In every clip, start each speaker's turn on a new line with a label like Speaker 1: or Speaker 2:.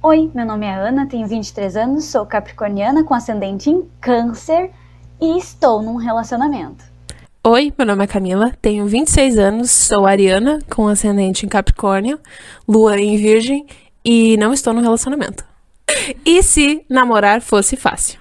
Speaker 1: Oi, meu nome é Ana, tenho 23 anos, sou capricorniana com ascendente em câncer e estou num relacionamento.
Speaker 2: Oi, meu nome é Camila, tenho 26 anos, sou ariana com ascendente em Capricórnio, lua em Virgem e não estou no relacionamento. E se namorar fosse fácil?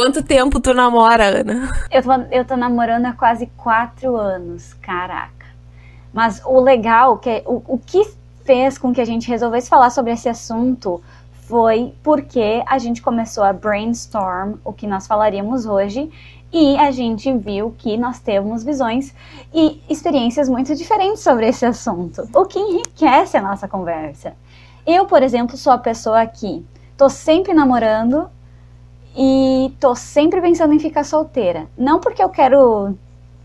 Speaker 2: Quanto tempo tu namora, Ana?
Speaker 1: Eu tô, eu tô namorando há quase quatro anos, caraca. Mas o legal, que o, o que fez com que a gente resolvesse falar sobre esse assunto foi porque a gente começou a brainstorm o que nós falaríamos hoje e a gente viu que nós temos visões e experiências muito diferentes sobre esse assunto, o que enriquece a nossa conversa. Eu, por exemplo, sou a pessoa que tô sempre namorando e tô sempre pensando em ficar solteira. Não porque eu quero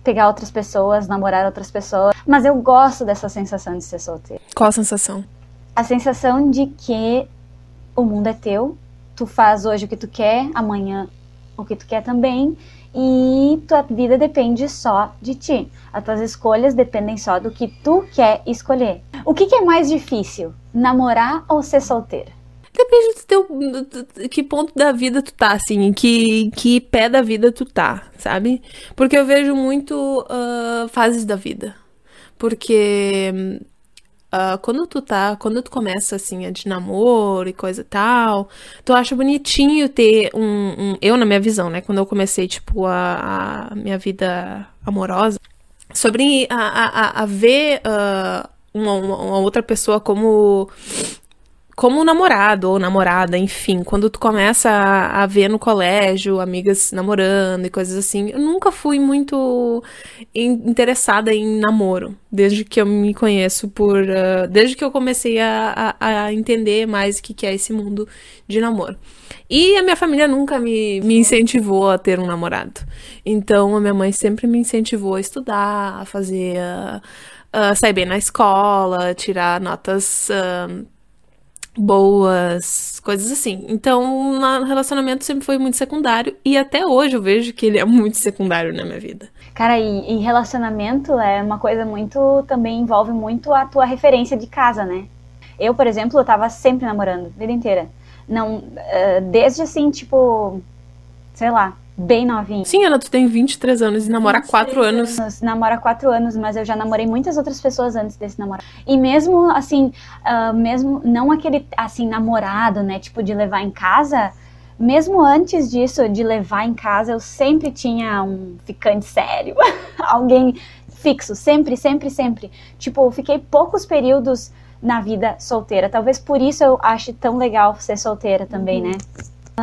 Speaker 1: pegar outras pessoas, namorar outras pessoas, mas eu gosto dessa sensação de ser solteira.
Speaker 2: Qual a sensação?
Speaker 1: A sensação de que o mundo é teu, tu faz hoje o que tu quer, amanhã o que tu quer também, e tua vida depende só de ti. As tuas escolhas dependem só do que tu quer escolher. O que, que é mais difícil, namorar ou ser solteira?
Speaker 2: Depende do teu. Que ponto da vida tu tá, assim, que, que pé da vida tu tá, sabe? Porque eu vejo muito uh, fases da vida. Porque uh, quando tu tá. Quando tu começa, assim, a de namoro e coisa e tal, tu acha bonitinho ter um, um. eu, na minha visão, né? Quando eu comecei, tipo, a, a minha vida amorosa, sobre a, a, a ver. Uh, uma, uma, outra pessoa como como namorado ou namorada, enfim, quando tu começa a, a, ver no colégio amigas namorando e coisas assim, eu nunca fui muito in, interessada em namoro, desde que eu me conheço por. Uh, desde que eu comecei a, a, a entender mais o que, que é esse mundo de namoro. E a minha família nunca me, me incentivou a ter um namorado. Então a minha mãe sempre me incentivou a estudar, a fazer. Uh, uh, sair bem na escola, tirar notas boas, coisas assim. Então, no relacionamento sempre foi muito secundário e até hoje eu vejo que ele é muito secundário na minha vida.
Speaker 1: Cara, e, e relacionamento é uma coisa muito também envolve muito a tua referência de casa, né? Eu, por exemplo, eu tava sempre namorando, vida inteira. Não, uh, desde assim, tipo, sei lá, bem novinho.
Speaker 2: Sim, Ana, tu tem 23 anos e namora há 4 anos.
Speaker 1: anos. Namora há 4 anos, mas eu já namorei muitas outras pessoas antes desse namoro. E mesmo, assim, uh, mesmo não aquele, assim, namorado, né, tipo, de levar em casa, mesmo antes disso, de levar em casa, eu sempre tinha um ficante sério. Alguém fixo, sempre, sempre, sempre. Tipo, eu fiquei poucos períodos na vida solteira. Talvez por isso eu ache tão legal ser solteira também, uhum. né?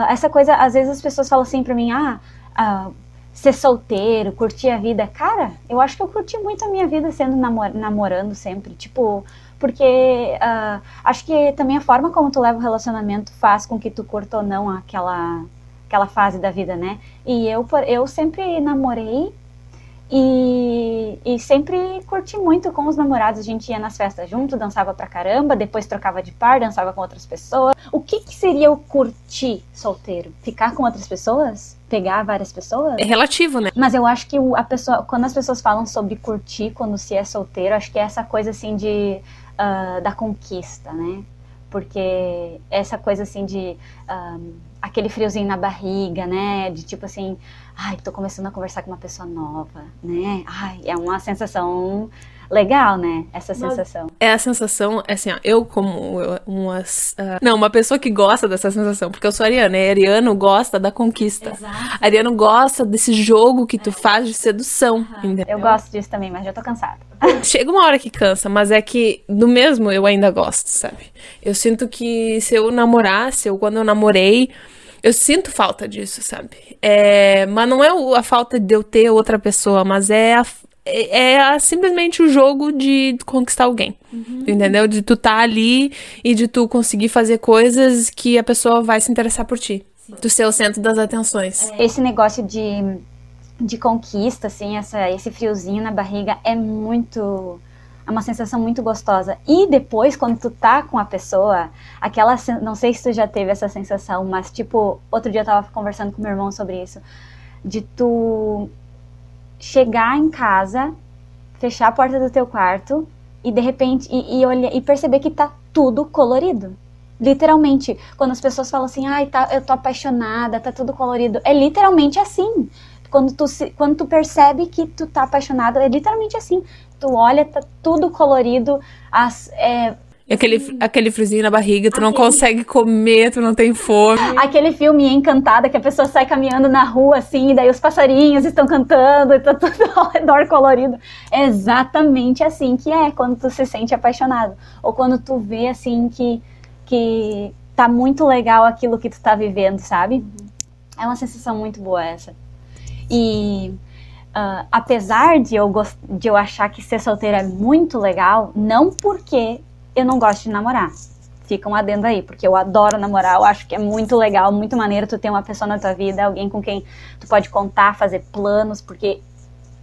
Speaker 1: Essa coisa, às vezes as pessoas falam assim pra mim, ah, uh, ser solteiro, curtir a vida. Cara, eu acho que eu curti muito a minha vida sendo namor namorando sempre. Tipo, porque uh, acho que também a forma como tu leva o relacionamento faz com que tu curta ou não aquela, aquela fase da vida, né? E eu, eu sempre namorei e, e, sempre curti muito com os namorados. A gente ia nas festas junto, dançava pra caramba, depois trocava de par, dançava com outras pessoas. O que, que seria o curtir solteiro? Ficar com outras pessoas? Pegar várias pessoas?
Speaker 2: É relativo, né?
Speaker 1: Mas eu acho que a pessoa, quando as pessoas falam sobre curtir quando se é solteiro, acho que é essa coisa assim de uh, da conquista, né? Porque essa coisa assim de. Um, aquele friozinho na barriga, né? De tipo assim, ai, tô começando a conversar com uma pessoa nova, né? Ai, é uma sensação legal, né? Essa sensação.
Speaker 2: É a sensação, é assim, ó, eu como uma. Uh, não, uma pessoa que gosta dessa sensação, porque eu sou ariana, e ariano gosta da conquista. Exato. Ariano gosta desse jogo que tu é. faz de sedução. Uhum.
Speaker 1: Eu gosto disso também, mas já tô cansada.
Speaker 2: Chega uma hora que cansa, mas é que do mesmo eu ainda gosto, sabe? Eu sinto que se eu namorasse, ou quando eu namorei, eu sinto falta disso, sabe? É, mas não é a falta de eu ter outra pessoa, mas é a, é, é simplesmente o jogo de conquistar alguém. Uhum. Entendeu? De tu tá ali e de tu conseguir fazer coisas que a pessoa vai se interessar por ti. Sim. Tu ser o centro das atenções.
Speaker 1: É. Esse negócio de, de conquista, assim, essa, esse friozinho na barriga é muito É uma sensação muito gostosa. E depois, quando tu tá com a pessoa, aquela. Não sei se tu já teve essa sensação, mas tipo, outro dia eu tava conversando com meu irmão sobre isso. De tu chegar em casa, fechar a porta do teu quarto e de repente. E, e, olhar, e perceber que tá tudo colorido. Literalmente. Quando as pessoas falam assim, ai, tá, eu tô apaixonada, tá tudo colorido. É literalmente assim. Quando tu, quando tu percebe que tu tá apaixonado, é literalmente assim tu olha, tá tudo colorido, as, é,
Speaker 2: Aquele, aquele friozinho na barriga, tu aquele... não consegue comer, tu não tem fome.
Speaker 1: Aquele filme Encantada, que a pessoa sai caminhando na rua, assim, e daí os passarinhos estão cantando, e tá tudo ao redor colorido. É exatamente assim que é quando tu se sente apaixonado. Ou quando tu vê, assim, que, que tá muito legal aquilo que tu tá vivendo, sabe? É uma sensação muito boa essa. E Uh, apesar de eu, de eu achar que ser solteira é muito legal, não porque eu não gosto de namorar. Fica um adendo aí, porque eu adoro namorar, eu acho que é muito legal, muito maneiro tu ter uma pessoa na tua vida, alguém com quem tu pode contar, fazer planos, porque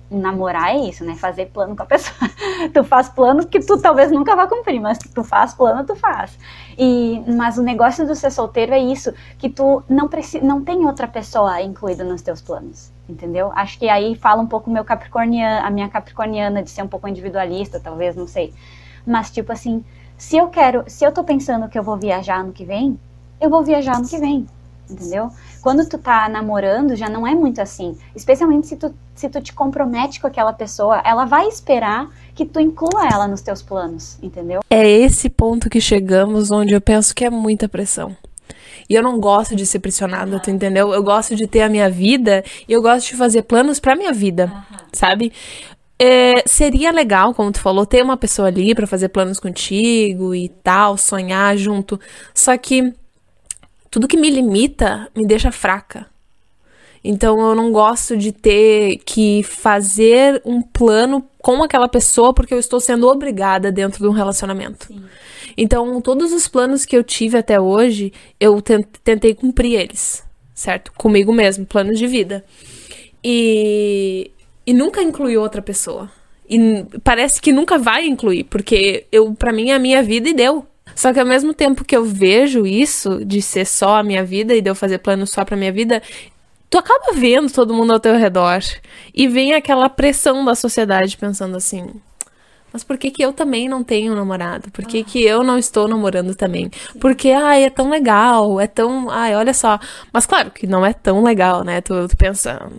Speaker 1: namorar é isso, né? Fazer plano com a pessoa. tu faz planos que tu talvez nunca vá cumprir, mas tu faz plano, tu faz. E mas o negócio do ser solteiro é isso, que tu não precisa, não tem outra pessoa incluída nos teus planos, entendeu? Acho que aí fala um pouco meu capricorniano, a minha capricorniana de ser um pouco individualista, talvez, não sei. Mas tipo assim, se eu quero, se eu tô pensando que eu vou viajar ano que vem, eu vou viajar ano que vem entendeu? Quando tu tá namorando, já não é muito assim. Especialmente se tu, se tu te compromete com aquela pessoa, ela vai esperar que tu inclua ela nos teus planos, entendeu?
Speaker 2: É esse ponto que chegamos onde eu penso que é muita pressão. E eu não gosto de ser pressionada, uhum. tu entendeu? Eu gosto de ter a minha vida e eu gosto de fazer planos pra minha vida, uhum. sabe? É, seria legal, como tu falou, ter uma pessoa ali para fazer planos contigo e tal, sonhar junto. Só que tudo que me limita me deixa fraca. Então eu não gosto de ter que fazer um plano com aquela pessoa porque eu estou sendo obrigada dentro de um relacionamento. Sim. Então todos os planos que eu tive até hoje, eu tentei cumprir eles, certo? Comigo mesmo, planos de vida. E, e nunca incluí outra pessoa. E parece que nunca vai incluir, porque eu para mim é a minha vida e deu. Só que ao mesmo tempo que eu vejo isso, de ser só a minha vida e de eu fazer planos só pra minha vida, tu acaba vendo todo mundo ao teu redor. E vem aquela pressão da sociedade pensando assim. Mas por que, que eu também não tenho namorado? Por que, que eu não estou namorando também? Porque, ai, é tão legal, é tão. Ai, olha só. Mas claro que não é tão legal, né? Tu, tu pensa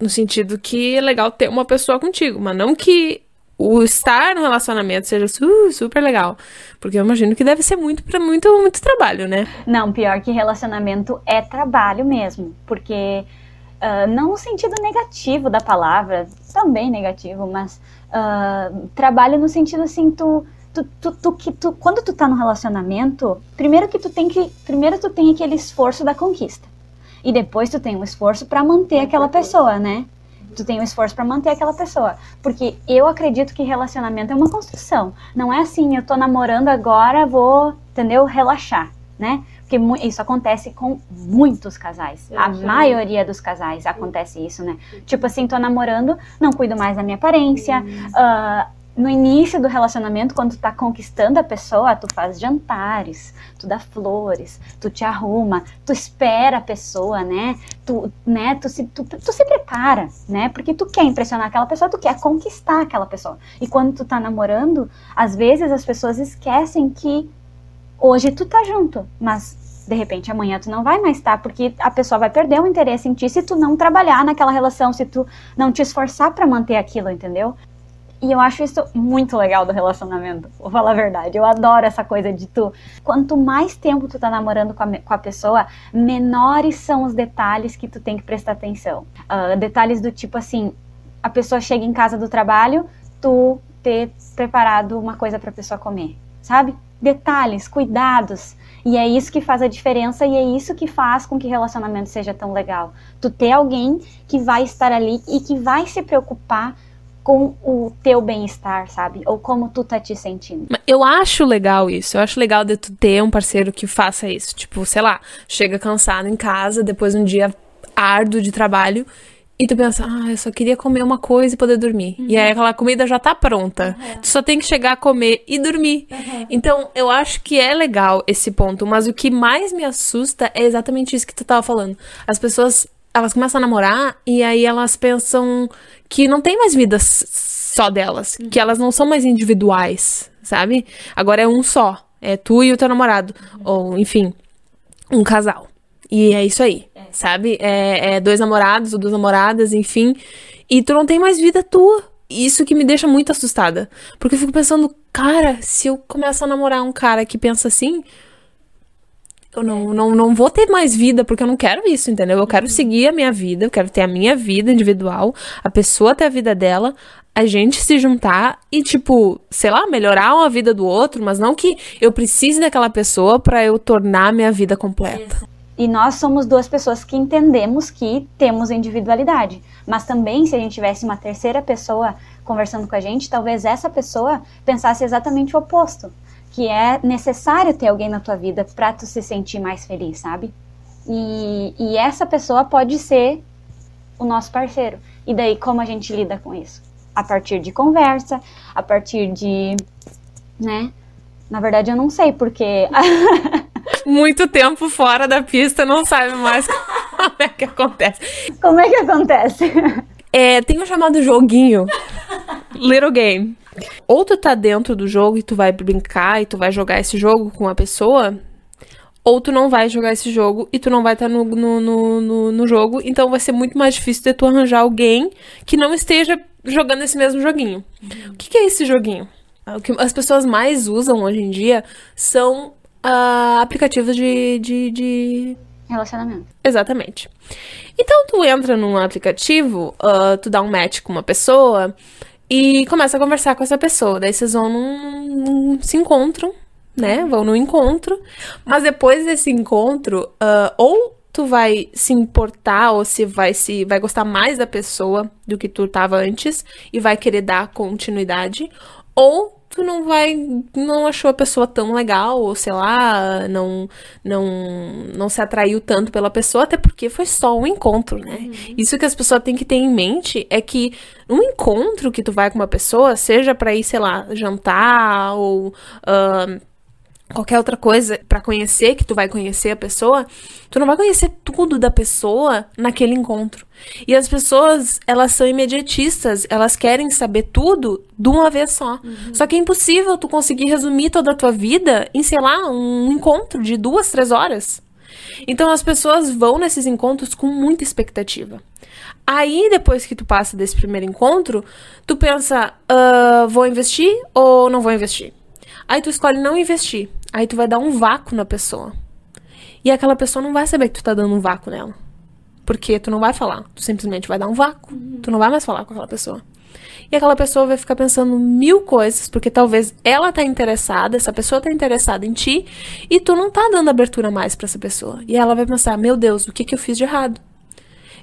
Speaker 2: no sentido que é legal ter uma pessoa contigo, mas não que o estar no relacionamento seja su super legal. Porque eu imagino que deve ser muito para muito, muito trabalho, né?
Speaker 1: Não, pior que relacionamento é trabalho mesmo. Porque uh, não no sentido negativo da palavra, também negativo, mas uh, trabalho no sentido assim, tu. Tu, tu, tu, que tu, quando tu tá no relacionamento, primeiro que tu tem que. Primeiro tu tem aquele esforço da conquista. E depois tu tem um esforço para manter aquela pessoa, né? tu tem um esforço para manter aquela pessoa. Porque eu acredito que relacionamento é uma construção. Não é assim, eu tô namorando agora, vou, entendeu? Relaxar, né? Porque isso acontece com muitos casais. Eu a maioria dos casais acontece isso, né? Tipo assim, tô namorando, não cuido mais da minha aparência, uh, no início do relacionamento, quando tu tá conquistando a pessoa, tu faz jantares, tu dá flores, tu te arruma, tu espera a pessoa, né? Tu, né, tu, se, tu, tu se prepara, né? Porque tu quer impressionar aquela pessoa, tu quer conquistar aquela pessoa. E quando tu tá namorando, às vezes as pessoas esquecem que hoje tu tá junto, mas de repente amanhã tu não vai mais estar, tá, porque a pessoa vai perder o interesse em ti se tu não trabalhar naquela relação, se tu não te esforçar para manter aquilo, entendeu? E eu acho isso muito legal do relacionamento, vou falar a verdade. Eu adoro essa coisa de tu. Quanto mais tempo tu tá namorando com a, com a pessoa, menores são os detalhes que tu tem que prestar atenção. Uh, detalhes do tipo assim: a pessoa chega em casa do trabalho, tu ter preparado uma coisa pra pessoa comer, sabe? Detalhes, cuidados. E é isso que faz a diferença e é isso que faz com que relacionamento seja tão legal. Tu ter alguém que vai estar ali e que vai se preocupar com o teu bem-estar, sabe? Ou como tu tá te sentindo.
Speaker 2: Eu acho legal isso. Eu acho legal de tu ter um parceiro que faça isso. Tipo, sei lá, chega cansado em casa depois de um dia árduo de trabalho E tu pensa, ah, eu só queria comer uma coisa e poder dormir. Uhum. E aí aquela comida já tá pronta. Uhum. Tu só tem que chegar a comer e dormir. Uhum. Então, eu acho que é legal esse ponto, mas o que mais me assusta é exatamente isso que tu tava falando. As pessoas, elas começam a namorar e aí elas pensam que não tem mais vida só delas, que elas não são mais individuais, sabe? Agora é um só. É tu e o teu namorado. Ou, enfim, um casal. E é isso aí, é. sabe? É, é, dois namorados ou duas namoradas, enfim. E tu não tem mais vida tua. Isso que me deixa muito assustada. Porque eu fico pensando, cara, se eu começar a namorar um cara que pensa assim, eu não, não, não vou ter mais vida, porque eu não quero isso, entendeu? Eu quero uhum. seguir a minha vida, eu quero ter a minha vida individual, a pessoa ter a vida dela, a gente se juntar e, tipo, sei lá, melhorar a vida do outro, mas não que eu precise daquela pessoa para eu tornar a minha vida completa.
Speaker 1: E nós somos duas pessoas que entendemos que temos individualidade. Mas também, se a gente tivesse uma terceira pessoa conversando com a gente, talvez essa pessoa pensasse exatamente o oposto. Que é necessário ter alguém na tua vida para tu se sentir mais feliz, sabe? E, e essa pessoa pode ser o nosso parceiro. E daí, como a gente lida com isso? A partir de conversa, a partir de. né? Na verdade, eu não sei, porque.
Speaker 2: muito tempo fora da pista, não sabe mais como é que acontece.
Speaker 1: Como é que acontece?
Speaker 2: É, tem um chamado joguinho. Little Game. Ou tu tá dentro do jogo e tu vai brincar e tu vai jogar esse jogo com a pessoa, ou tu não vai jogar esse jogo e tu não vai estar tá no, no, no, no, jogo, então vai ser muito mais difícil de tu arranjar alguém que não esteja jogando esse mesmo joguinho. Uhum. O que, que é esse joguinho? O que as pessoas mais usam hoje em dia são uh, aplicativos de, de, de,
Speaker 1: Relacionamento.
Speaker 2: Exatamente. Então, tu entra num aplicativo, uh, tu dá um match com uma pessoa e começa a conversar com essa pessoa. Daí vocês vão num, num se encontram, né? Vão no encontro. Mas depois desse encontro, uh, ou tu vai se importar ou se vai se vai gostar mais da pessoa do que tu tava antes e vai querer dar continuidade, ou tu não vai não achou a pessoa tão legal ou sei lá não não não se atraiu tanto pela pessoa até porque foi só um encontro né uhum. isso que as pessoas têm que ter em mente é que um encontro que tu vai com uma pessoa seja para ir sei lá jantar ou uh, qualquer outra coisa para conhecer, que tu vai conhecer a pessoa, tu não vai conhecer tudo da pessoa naquele encontro. E as pessoas, elas são imediatistas, elas querem saber tudo de uma vez só. Uhum. Só que é impossível tu conseguir resumir toda a tua vida em, sei lá, um encontro de duas, três horas. Então as pessoas vão nesses encontros com muita expectativa. Aí, depois que tu passa desse primeiro encontro, tu pensa, uh, vou investir ou não vou investir? Aí tu escolhe não investir. Aí tu vai dar um vácuo na pessoa. E aquela pessoa não vai saber que tu tá dando um vácuo nela. Porque tu não vai falar. Tu simplesmente vai dar um vácuo. Uhum. Tu não vai mais falar com aquela pessoa. E aquela pessoa vai ficar pensando mil coisas, porque talvez ela tá interessada, essa pessoa tá interessada em ti, e tu não tá dando abertura mais para essa pessoa. E ela vai pensar: meu Deus, o que que eu fiz de errado?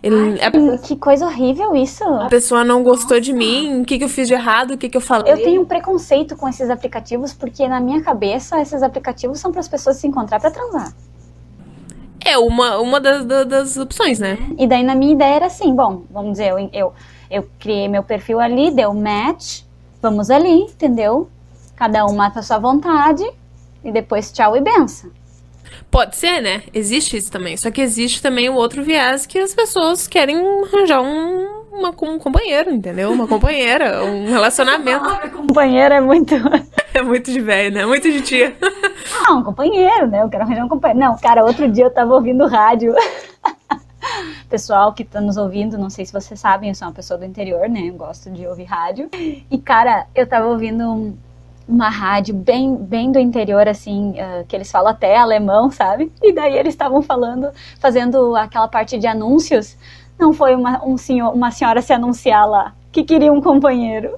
Speaker 1: Ele, Ai, que, a, que, coisa horrível isso.
Speaker 2: A pessoa não gostou Nossa. de mim, o que, que eu fiz de errado, o que, que eu falei.
Speaker 1: Eu tenho um preconceito com esses aplicativos, porque na minha cabeça, esses aplicativos são para as pessoas se encontrar para transar.
Speaker 2: É uma, uma das, das, das, opções, né?
Speaker 1: E daí, na minha ideia, era assim: bom, vamos dizer, eu, eu, eu criei meu perfil ali, deu match, vamos ali, entendeu? Cada um mata a sua vontade, e depois tchau e benção.
Speaker 2: Pode ser, né? Existe isso também. Só que existe também o outro viés que as pessoas querem arranjar um, uma, um companheiro, entendeu? Uma companheira, um relacionamento.
Speaker 1: Ah, companheiro é muito.
Speaker 2: É muito de velho, né? Muito de tia.
Speaker 1: Ah, um companheiro, né? Eu quero arranjar um companheiro. Não, cara, outro dia eu tava ouvindo rádio. Pessoal que tá nos ouvindo, não sei se vocês sabem, eu sou uma pessoa do interior, né? Eu gosto de ouvir rádio. E, cara, eu tava ouvindo um, uma rádio bem, bem do interior, assim, uh, que eles falam até alemão, sabe? E daí eles estavam falando, fazendo aquela parte de anúncios. Não foi uma, um senhor, uma senhora se anunciar lá que queria um companheiro.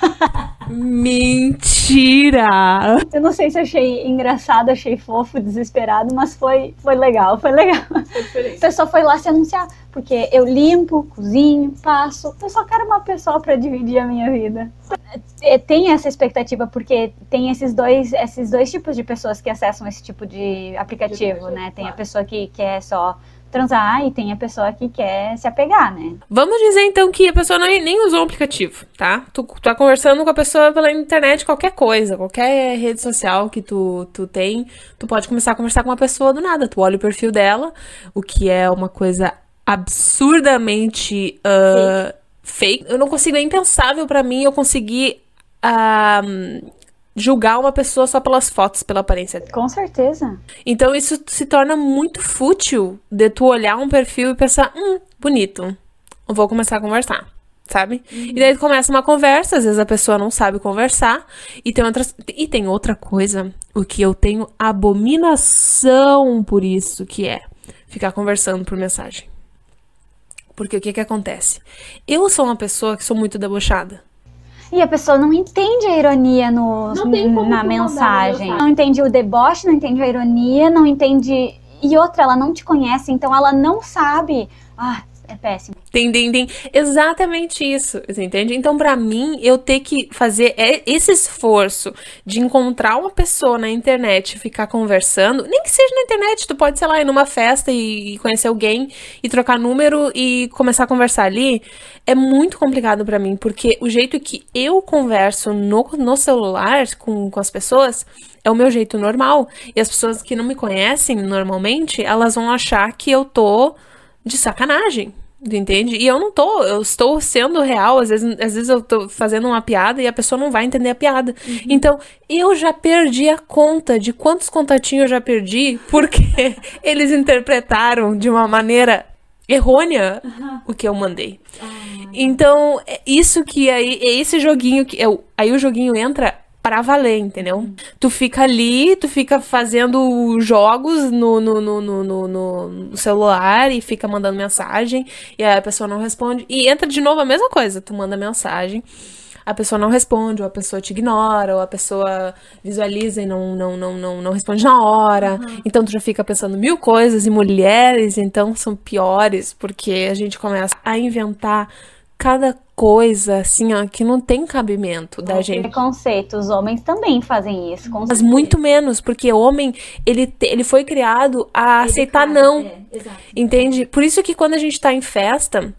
Speaker 2: Mentira!
Speaker 1: Eu não sei se achei engraçado, achei fofo, desesperado, mas foi, foi legal, foi legal. Foi a pessoa foi lá se anunciar, porque eu limpo, cozinho, passo. Eu só quero uma pessoa para dividir a minha vida. É, tem essa expectativa, porque tem esses dois, esses dois tipos de pessoas que acessam esse tipo de aplicativo, né? Tem a pessoa que quer só transar e tem a pessoa que quer se apegar, né?
Speaker 2: Vamos dizer então que a pessoa não, nem usou o aplicativo, tá? Tu, tá conversando com a pessoa pela internet, qualquer coisa, qualquer rede social que tu, tu tem, tu pode começar a conversar com uma pessoa do nada. Tu olha o perfil dela, o que é uma coisa absurdamente uh, fake. fake. Eu não consigo, é impensável para mim eu conseguir uh, julgar uma pessoa só pelas fotos, pela aparência.
Speaker 1: Com certeza.
Speaker 2: Então isso se torna muito fútil de tu olhar um perfil e pensar, hum, bonito. Vou começar a conversar. Sabe? Uhum. E daí começa uma conversa, às vezes a pessoa não sabe conversar. E tem, outras, e tem outra coisa, o que eu tenho abominação por isso, que é ficar conversando por mensagem. Porque o que que acontece? Eu sou uma pessoa que sou muito debochada.
Speaker 1: E a pessoa não entende a ironia no, na mensagem. Não entende o deboche, não entende a ironia, não entende. E outra, ela não te conhece, então ela não sabe. Ah, é péssimo.
Speaker 2: Tem. Exatamente isso, você entende? Então, para mim, eu ter que fazer esse esforço de encontrar uma pessoa na internet e ficar conversando, nem que seja na internet, tu pode, sei lá, ir numa festa e conhecer alguém e trocar número e começar a conversar ali, é muito complicado para mim, porque o jeito que eu converso no, no celular com, com as pessoas é o meu jeito normal. E as pessoas que não me conhecem normalmente, elas vão achar que eu tô de sacanagem. Entende? E eu não tô, eu estou sendo real. Às vezes, às vezes eu tô fazendo uma piada e a pessoa não vai entender a piada. Uhum. Então, eu já perdi a conta de quantos contatinhos eu já perdi porque eles interpretaram de uma maneira errônea uhum. o que eu mandei. Uhum. Então, é isso que aí, é esse joguinho que eu, aí o joguinho entra para valer, entendeu? Uhum. Tu fica ali, tu fica fazendo jogos no, no, no, no, no, celular e fica mandando mensagem e a pessoa não responde. E entra de novo a mesma coisa, tu manda mensagem, a pessoa não responde, ou a pessoa te ignora, ou a pessoa visualiza e não, não, não, não, não responde na hora. Uhum. Então tu já fica pensando mil coisas e mulheres, então são piores, porque a gente começa a inventar cada coisa, assim, ó, que não tem cabimento da gente.
Speaker 1: Preconceito, os homens também fazem isso.
Speaker 2: Com Mas muito menos, porque homem, ele, te, ele foi criado a ele aceitar não. É, entende? Por isso que quando a gente tá em festa,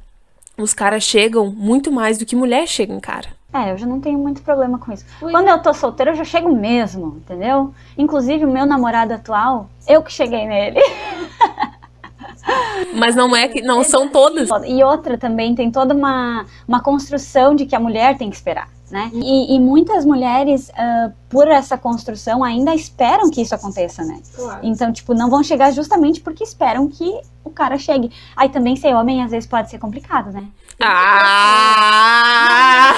Speaker 2: os caras chegam muito mais do que mulher chega em cara.
Speaker 1: É, eu já não tenho muito problema com isso. Ui. Quando eu tô solteira, eu já chego mesmo, entendeu? Inclusive, o meu namorado atual, eu que cheguei nele.
Speaker 2: Mas não é que não são todas.
Speaker 1: E outra também tem toda uma, uma construção de que a mulher tem que esperar. Né? E, e muitas mulheres, uh, por essa construção, ainda esperam que isso aconteça, né? Claro. Então, tipo, não vão chegar justamente porque esperam que o cara chegue. Aí também ser homem às vezes pode ser complicado, né?
Speaker 2: Ah!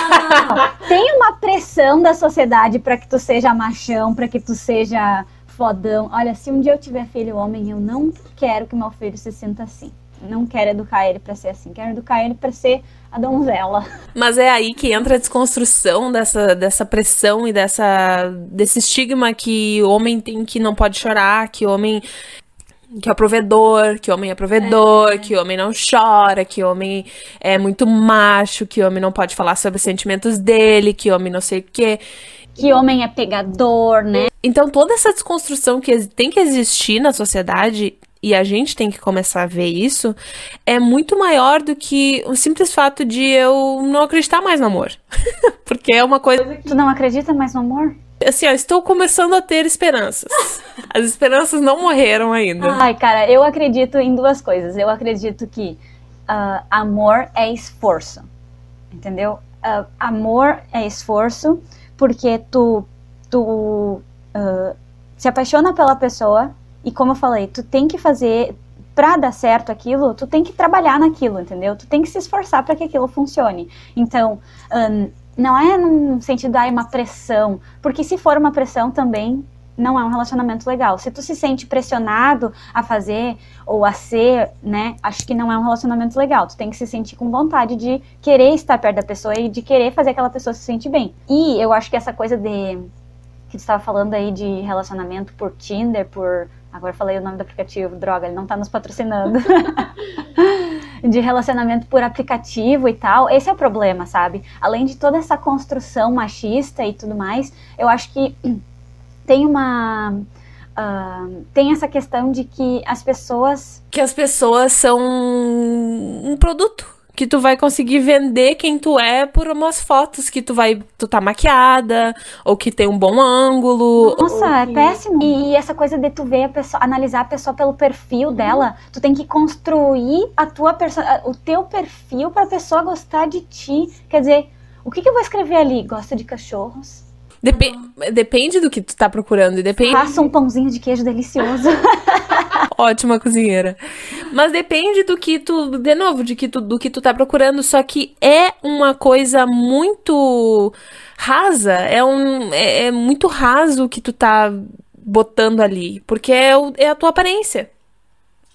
Speaker 1: Não, não, não, Tem uma pressão da sociedade para que tu seja machão, para que tu seja fodão. Olha, se um dia eu tiver filho homem, eu não quero que meu filho se sinta assim. Não quero educar ele para ser assim. Quero educar ele para ser a donzela.
Speaker 2: Mas é aí que entra a desconstrução dessa, dessa pressão e dessa, desse estigma que o homem tem que não pode chorar, que o homem que é provedor, que o homem é provedor, é. que o homem não chora, que o homem é muito macho, que o homem não pode falar sobre os sentimentos dele, que homem não sei o quê
Speaker 1: que homem é pegador, né?
Speaker 2: Então toda essa desconstrução que tem que existir na sociedade e a gente tem que começar a ver isso, é muito maior do que o simples fato de eu não acreditar mais no amor. Porque é uma coisa.
Speaker 1: Tu não acredita mais no amor?
Speaker 2: Assim, ó, estou começando a ter esperanças. As esperanças não morreram ainda.
Speaker 1: Ai, cara, eu acredito em duas coisas. Eu acredito que uh, amor é esforço. Entendeu? Uh, amor é esforço porque tu, tu uh, se apaixona pela pessoa e como eu falei, tu tem que fazer para dar certo aquilo, tu tem que trabalhar naquilo, entendeu? Tu tem que se esforçar para que aquilo funcione. Então, um, não é num sentido, ah, uma pressão, porque se for uma pressão também não é um relacionamento legal. Se tu se sente pressionado a fazer ou a ser, né, acho que não é um relacionamento legal. Tu tem que se sentir com vontade de querer estar perto da pessoa e de querer fazer aquela pessoa se sentir bem. E eu acho que essa coisa de que tu estava falando aí de relacionamento por Tinder, por agora falei o nome do aplicativo, droga, ele não tá nos patrocinando. de relacionamento por aplicativo e tal. Esse é o problema, sabe? Além de toda essa construção machista e tudo mais, eu acho que tem uma uh, tem essa questão de que as pessoas.
Speaker 2: Que as pessoas são um produto que tu vai conseguir vender quem tu é por umas fotos que tu vai tu tá maquiada ou que tem um bom ângulo.
Speaker 1: Nossa, é péssimo. E, e, essa coisa de tu ver a pessoa, analisar a pessoa pelo perfil dela, tu tem que construir a tua perso o teu perfil para a pessoa gostar de ti. Quer dizer, o que, que eu vou escrever ali? Gosta de cachorros?
Speaker 2: Dep Depende do que tu tá procurando. Depende...
Speaker 1: Faça um pãozinho de queijo delicioso.
Speaker 2: Ótima cozinheira. Mas depende do que tu, de novo, de que tu, do que tu tá procurando. Só que é uma coisa muito rasa. É, um, é, é muito raso o que tu tá botando ali. Porque é, o, é a tua aparência.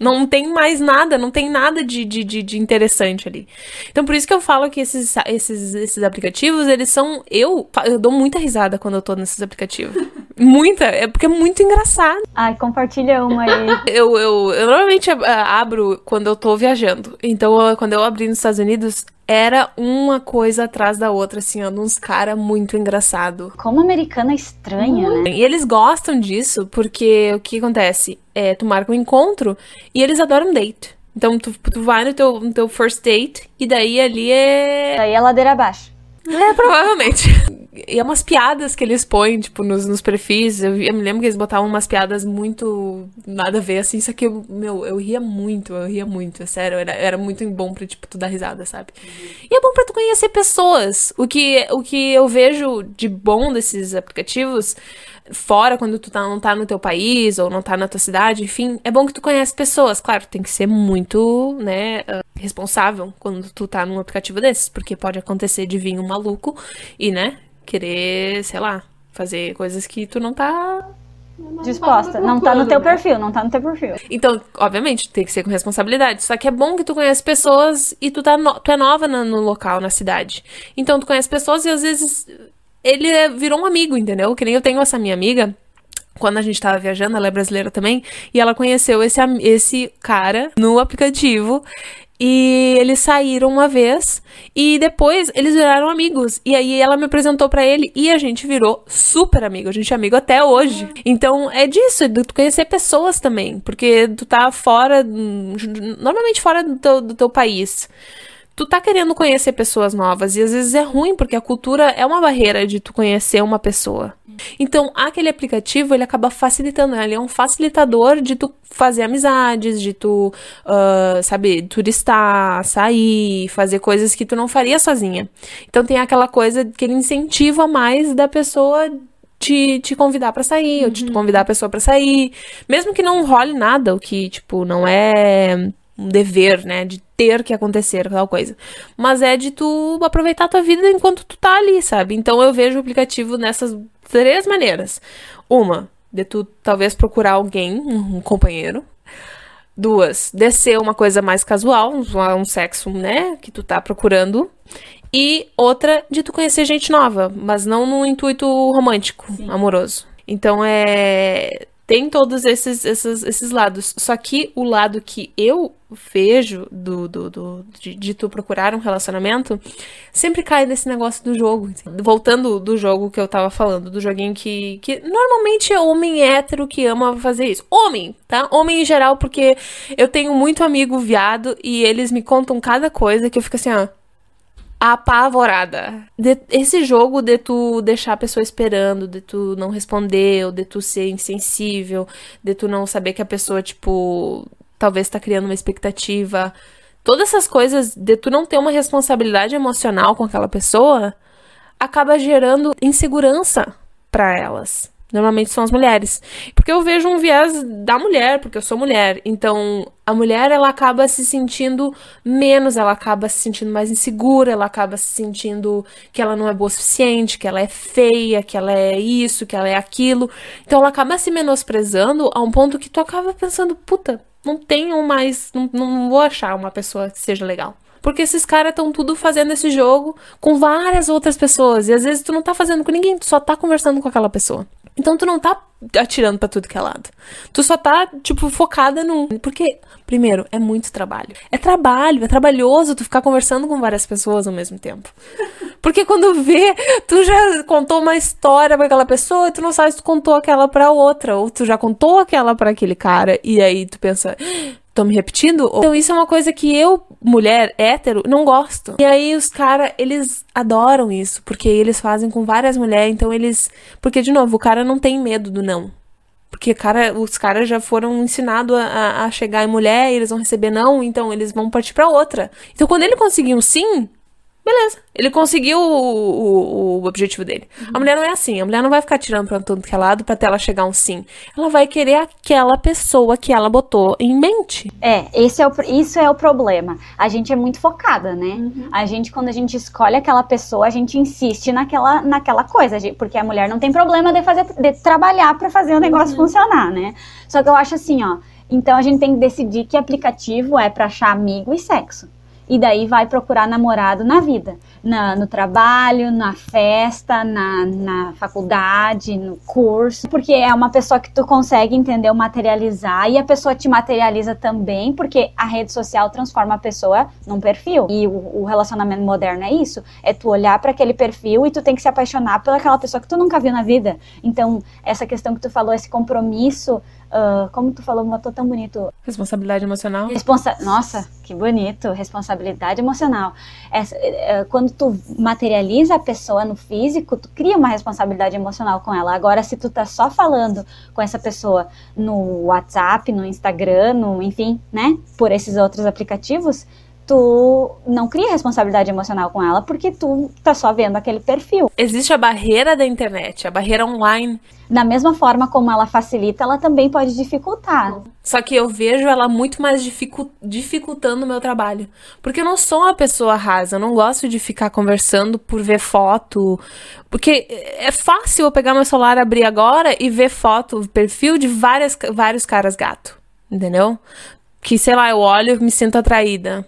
Speaker 2: Não tem mais nada, não tem nada de, de, de, de, interessante ali. Então, por isso que eu falo que esses, esses, esses aplicativos, eles são. Eu, eu dou muita risada quando eu tô nesses aplicativos. muita, é porque é muito engraçado.
Speaker 1: Ai, compartilha uma aí.
Speaker 2: eu, eu, eu normalmente abro quando eu tô viajando. Então, quando eu abri nos Estados Unidos, era uma coisa atrás da outra, assim, ó, uns cara muito engraçado.
Speaker 1: Como americana estranha, né?
Speaker 2: E eles gostam disso porque o que acontece? É, tu marca um encontro e eles adoram date. Então tu, tu vai no teu, no teu first date e daí ali é.
Speaker 1: Daí é ladeira abaixo.
Speaker 2: É, provavelmente. E é umas piadas que eles põem, tipo, nos, nos perfis. Eu, eu, me lembro que eles botavam umas piadas muito nada a ver, assim. Só que, eu, meu, eu ria muito, eu ria muito, é sério. Era, era muito bom pra, tipo, tu dar risada, sabe? E é bom pra tu conhecer pessoas. O que, o que eu vejo de bom desses aplicativos fora, quando tu tá, não tá no teu país ou não tá na tua cidade, enfim, é bom que tu conhece pessoas. Claro, tem que ser muito, né, uh, responsável quando tu tá num aplicativo desses, porque pode acontecer de vir um maluco e, né, querer, sei lá, fazer coisas que tu não tá
Speaker 1: disposta. Não tá no teu perfil, não tá no teu perfil.
Speaker 2: Então, obviamente, tem que ser com responsabilidade. Só que é bom que tu conhece pessoas e tu, tá no, tu é nova no, no local, na cidade. Então, tu conhece pessoas e às vezes ele é, virou um amigo, entendeu? Que nem eu tenho essa minha amiga. Quando a gente tava viajando, ela é brasileira também, e ela conheceu esse, esse cara no aplicativo. E eles saíram uma vez e depois eles viraram amigos. E aí ela me apresentou para ele e a gente virou super amigo. A gente é amigo até hoje. Então é disso, de tu conhecer pessoas também. Porque tu tá fora, normalmente fora do teu, do teu país tu tá querendo conhecer pessoas novas e às vezes é ruim porque a cultura é uma barreira de tu conhecer uma pessoa. Então, aquele aplicativo, ele acaba facilitando, ele é um facilitador de tu fazer amizades, de tu, uh, sabe, turistar, sair, fazer coisas que tu não faria sozinha. Então, tem aquela coisa, aquele incentivo a mais da pessoa te, te convidar para sair, uhum. ou te convidar a pessoa para sair, mesmo que não role nada, o que, tipo, não é um dever, né, de ter que acontecer tal coisa. Mas é de tu aproveitar a tua vida enquanto tu tá ali, sabe? Então eu vejo o aplicativo nessas três maneiras. Uma, de tu talvez procurar alguém, um companheiro. Duas, descer uma coisa mais casual, um sexo, né, que tu tá procurando. E outra, de tu conhecer gente nova, mas não no intuito romântico, Sim. amoroso. Então é tem todos esses, esses, esses lados. Só que o lado que eu vejo do, do, do de, de, tu procurar um relacionamento sempre cai nesse negócio do jogo. Voltando do jogo que eu tava falando, do joguinho que, que normalmente é homem hétero que ama fazer isso. Homem, tá? Homem em geral, porque eu tenho muito amigo viado e eles me contam cada coisa que eu fico assim, ó apavorada. De, esse jogo de tu deixar a pessoa esperando, de tu não responder, ou de tu ser insensível, de tu não saber que a pessoa, tipo, talvez tá criando uma expectativa. Todas essas coisas de tu não ter uma responsabilidade emocional com aquela pessoa acaba gerando insegurança para elas. Normalmente são as mulheres. Porque eu vejo um viés da mulher, porque eu sou mulher. Então, a mulher, ela acaba se sentindo menos, ela acaba se sentindo mais insegura, ela acaba se sentindo que ela não é boa o suficiente, que ela é feia, que ela é isso, que ela é aquilo. Então, ela acaba se menosprezando a um ponto que tu acaba pensando, puta, não tenho mais, não, não vou achar uma pessoa que seja legal. Porque esses caras estão tudo fazendo esse jogo com várias outras pessoas. E às vezes tu não tá fazendo com ninguém, tu só tá conversando com aquela pessoa. Então tu não tá atirando para tudo que é lado. Tu só tá, tipo, focada num. Porque, primeiro, é muito trabalho. É trabalho, é trabalhoso tu ficar conversando com várias pessoas ao mesmo tempo. Porque quando vê, tu já contou uma história para aquela pessoa e tu não sabe se tu contou aquela para outra. Ou tu já contou aquela para aquele cara e aí tu pensa, tô me repetindo? Então isso é uma coisa que eu, mulher hétero, não gosto. E aí os caras, eles adoram isso, porque eles fazem com várias mulheres, então eles. Porque, de novo, o cara não tem medo do não. Porque cara, os caras já foram ensinados a, a chegar em mulher e eles vão receber não, então eles vão partir para outra. Então quando ele conseguir um sim, Beleza. Ele conseguiu o, o, o objetivo dele. Uhum. A mulher não é assim. A mulher não vai ficar tirando pra todo que é lado pra até ela chegar um sim. Ela vai querer aquela pessoa que ela botou em mente.
Speaker 1: É, esse é o, isso é o problema. A gente é muito focada, né? Uhum. A gente, quando a gente escolhe aquela pessoa, a gente insiste naquela, naquela coisa. Porque a mulher não tem problema de, fazer, de trabalhar para fazer o negócio uhum. funcionar, né? Só que eu acho assim, ó. Então a gente tem que decidir que aplicativo é para achar amigo e sexo e daí vai procurar namorado na vida, na, no trabalho, na festa, na, na faculdade, no curso, porque é uma pessoa que tu consegue entender, materializar. E a pessoa te materializa também, porque a rede social transforma a pessoa num perfil. E o, o relacionamento moderno é isso, é tu olhar para aquele perfil e tu tem que se apaixonar pelaquela pessoa que tu nunca viu na vida. Então essa questão que tu falou, esse compromisso Uh, como tu falou, botou tão bonito.
Speaker 2: Responsabilidade emocional.
Speaker 1: Responsa Nossa, que bonito. Responsabilidade emocional. Essa, uh, quando tu materializa a pessoa no físico, tu cria uma responsabilidade emocional com ela. Agora, se tu tá só falando com essa pessoa no WhatsApp, no Instagram, no, enfim, né, por esses outros aplicativos, tu não cria responsabilidade emocional com ela porque tu tá só vendo aquele perfil.
Speaker 2: Existe a barreira da internet, a barreira online.
Speaker 1: Da mesma forma como ela facilita, ela também pode dificultar.
Speaker 2: Só que eu vejo ela muito mais dificu dificultando o meu trabalho. Porque eu não sou uma pessoa rasa, eu não gosto de ficar conversando por ver foto. Porque é fácil eu pegar meu celular, abrir agora e ver foto, perfil de várias, vários caras gato. Entendeu? Que, sei lá, eu olho e me sinto atraída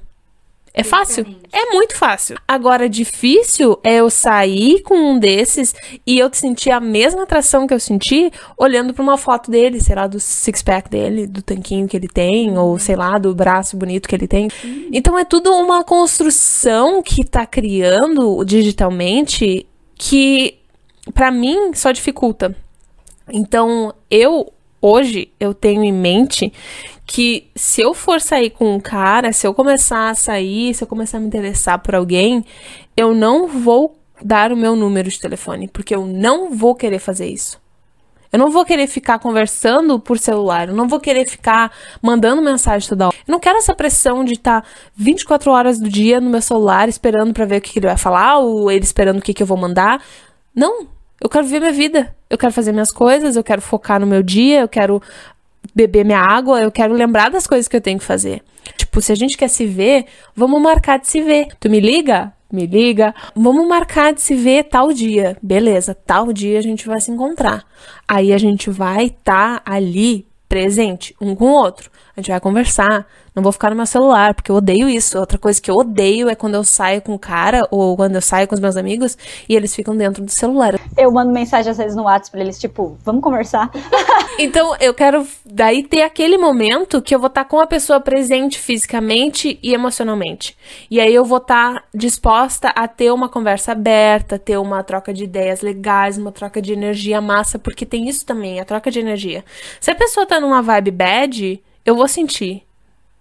Speaker 2: é fácil? É muito fácil. Agora, difícil é eu sair com um desses e eu sentir a mesma atração que eu senti olhando para uma foto dele, sei lá, do six-pack dele, do tanquinho que ele tem, ou sei lá, do braço bonito que ele tem. Então é tudo uma construção que tá criando digitalmente que, para mim, só dificulta. Então, eu hoje eu tenho em mente que se eu for sair com um cara, se eu começar a sair, se eu começar a me interessar por alguém, eu não vou dar o meu número de telefone, porque eu não vou querer fazer isso. Eu não vou querer ficar conversando por celular, eu não vou querer ficar mandando mensagem toda hora. Eu não quero essa pressão de estar tá 24 horas do dia no meu celular esperando para ver o que, ele vai falar ou ele esperando o que, que eu vou mandar. Não, eu quero viver minha vida. Eu quero fazer minhas coisas, eu quero focar no meu dia, eu quero beber minha água, eu quero lembrar das coisas que eu tenho que fazer. Tipo, se a gente quer se ver, vamos marcar de se ver. Tu me liga? Me liga. Vamos marcar de se ver tal dia. Beleza, tal dia a gente vai se encontrar. Aí a gente vai estar tá ali presente um com o outro. A gente vai conversar, não vou ficar no meu celular, porque eu odeio isso. Outra coisa que eu odeio é quando eu saio com o cara ou quando eu saio com os meus amigos e eles ficam dentro do celular.
Speaker 1: Eu mando mensagem às vezes no WhatsApp pra eles, tipo, vamos conversar.
Speaker 2: então eu quero daí ter aquele momento que eu vou estar com a pessoa presente fisicamente e emocionalmente. E aí eu vou estar disposta a ter uma conversa aberta, ter uma troca de ideias legais, uma troca de energia massa, porque tem isso também, a troca de energia. Se a pessoa tá numa vibe bad, eu vou sentir.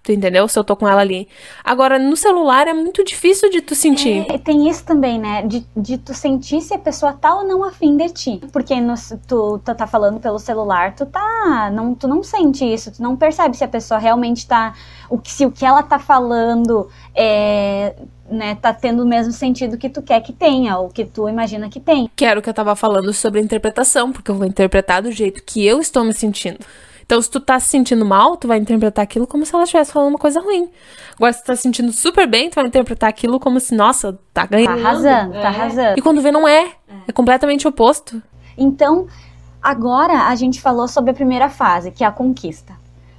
Speaker 2: Tu entendeu? Se eu tô com ela ali. Agora, no celular é muito difícil de tu sentir.
Speaker 1: É, tem isso também, né? De, de tu sentir se a pessoa tá ou não afim de ti. Porque no, tu, tu tá falando pelo celular, tu tá. Não, tu não sente isso, tu não percebe se a pessoa realmente tá. O que, se o que ela tá falando é. Né, tá tendo o mesmo sentido que tu quer que tenha, ou que tu imagina que tem.
Speaker 2: Quero que eu tava falando sobre interpretação, porque eu vou interpretar do jeito que eu estou me sentindo. Então, se tu tá se sentindo mal, tu vai interpretar aquilo como se ela estivesse falando uma coisa ruim. Agora, se tu tá se sentindo super bem, tu vai interpretar aquilo como se, nossa, tá ganhando.
Speaker 1: Tá arrasando, tá é. tá arrasando.
Speaker 2: E quando vê, não é. É, é completamente oposto.
Speaker 1: Então, agora a gente falou sobre a primeira fase, que é a conquista.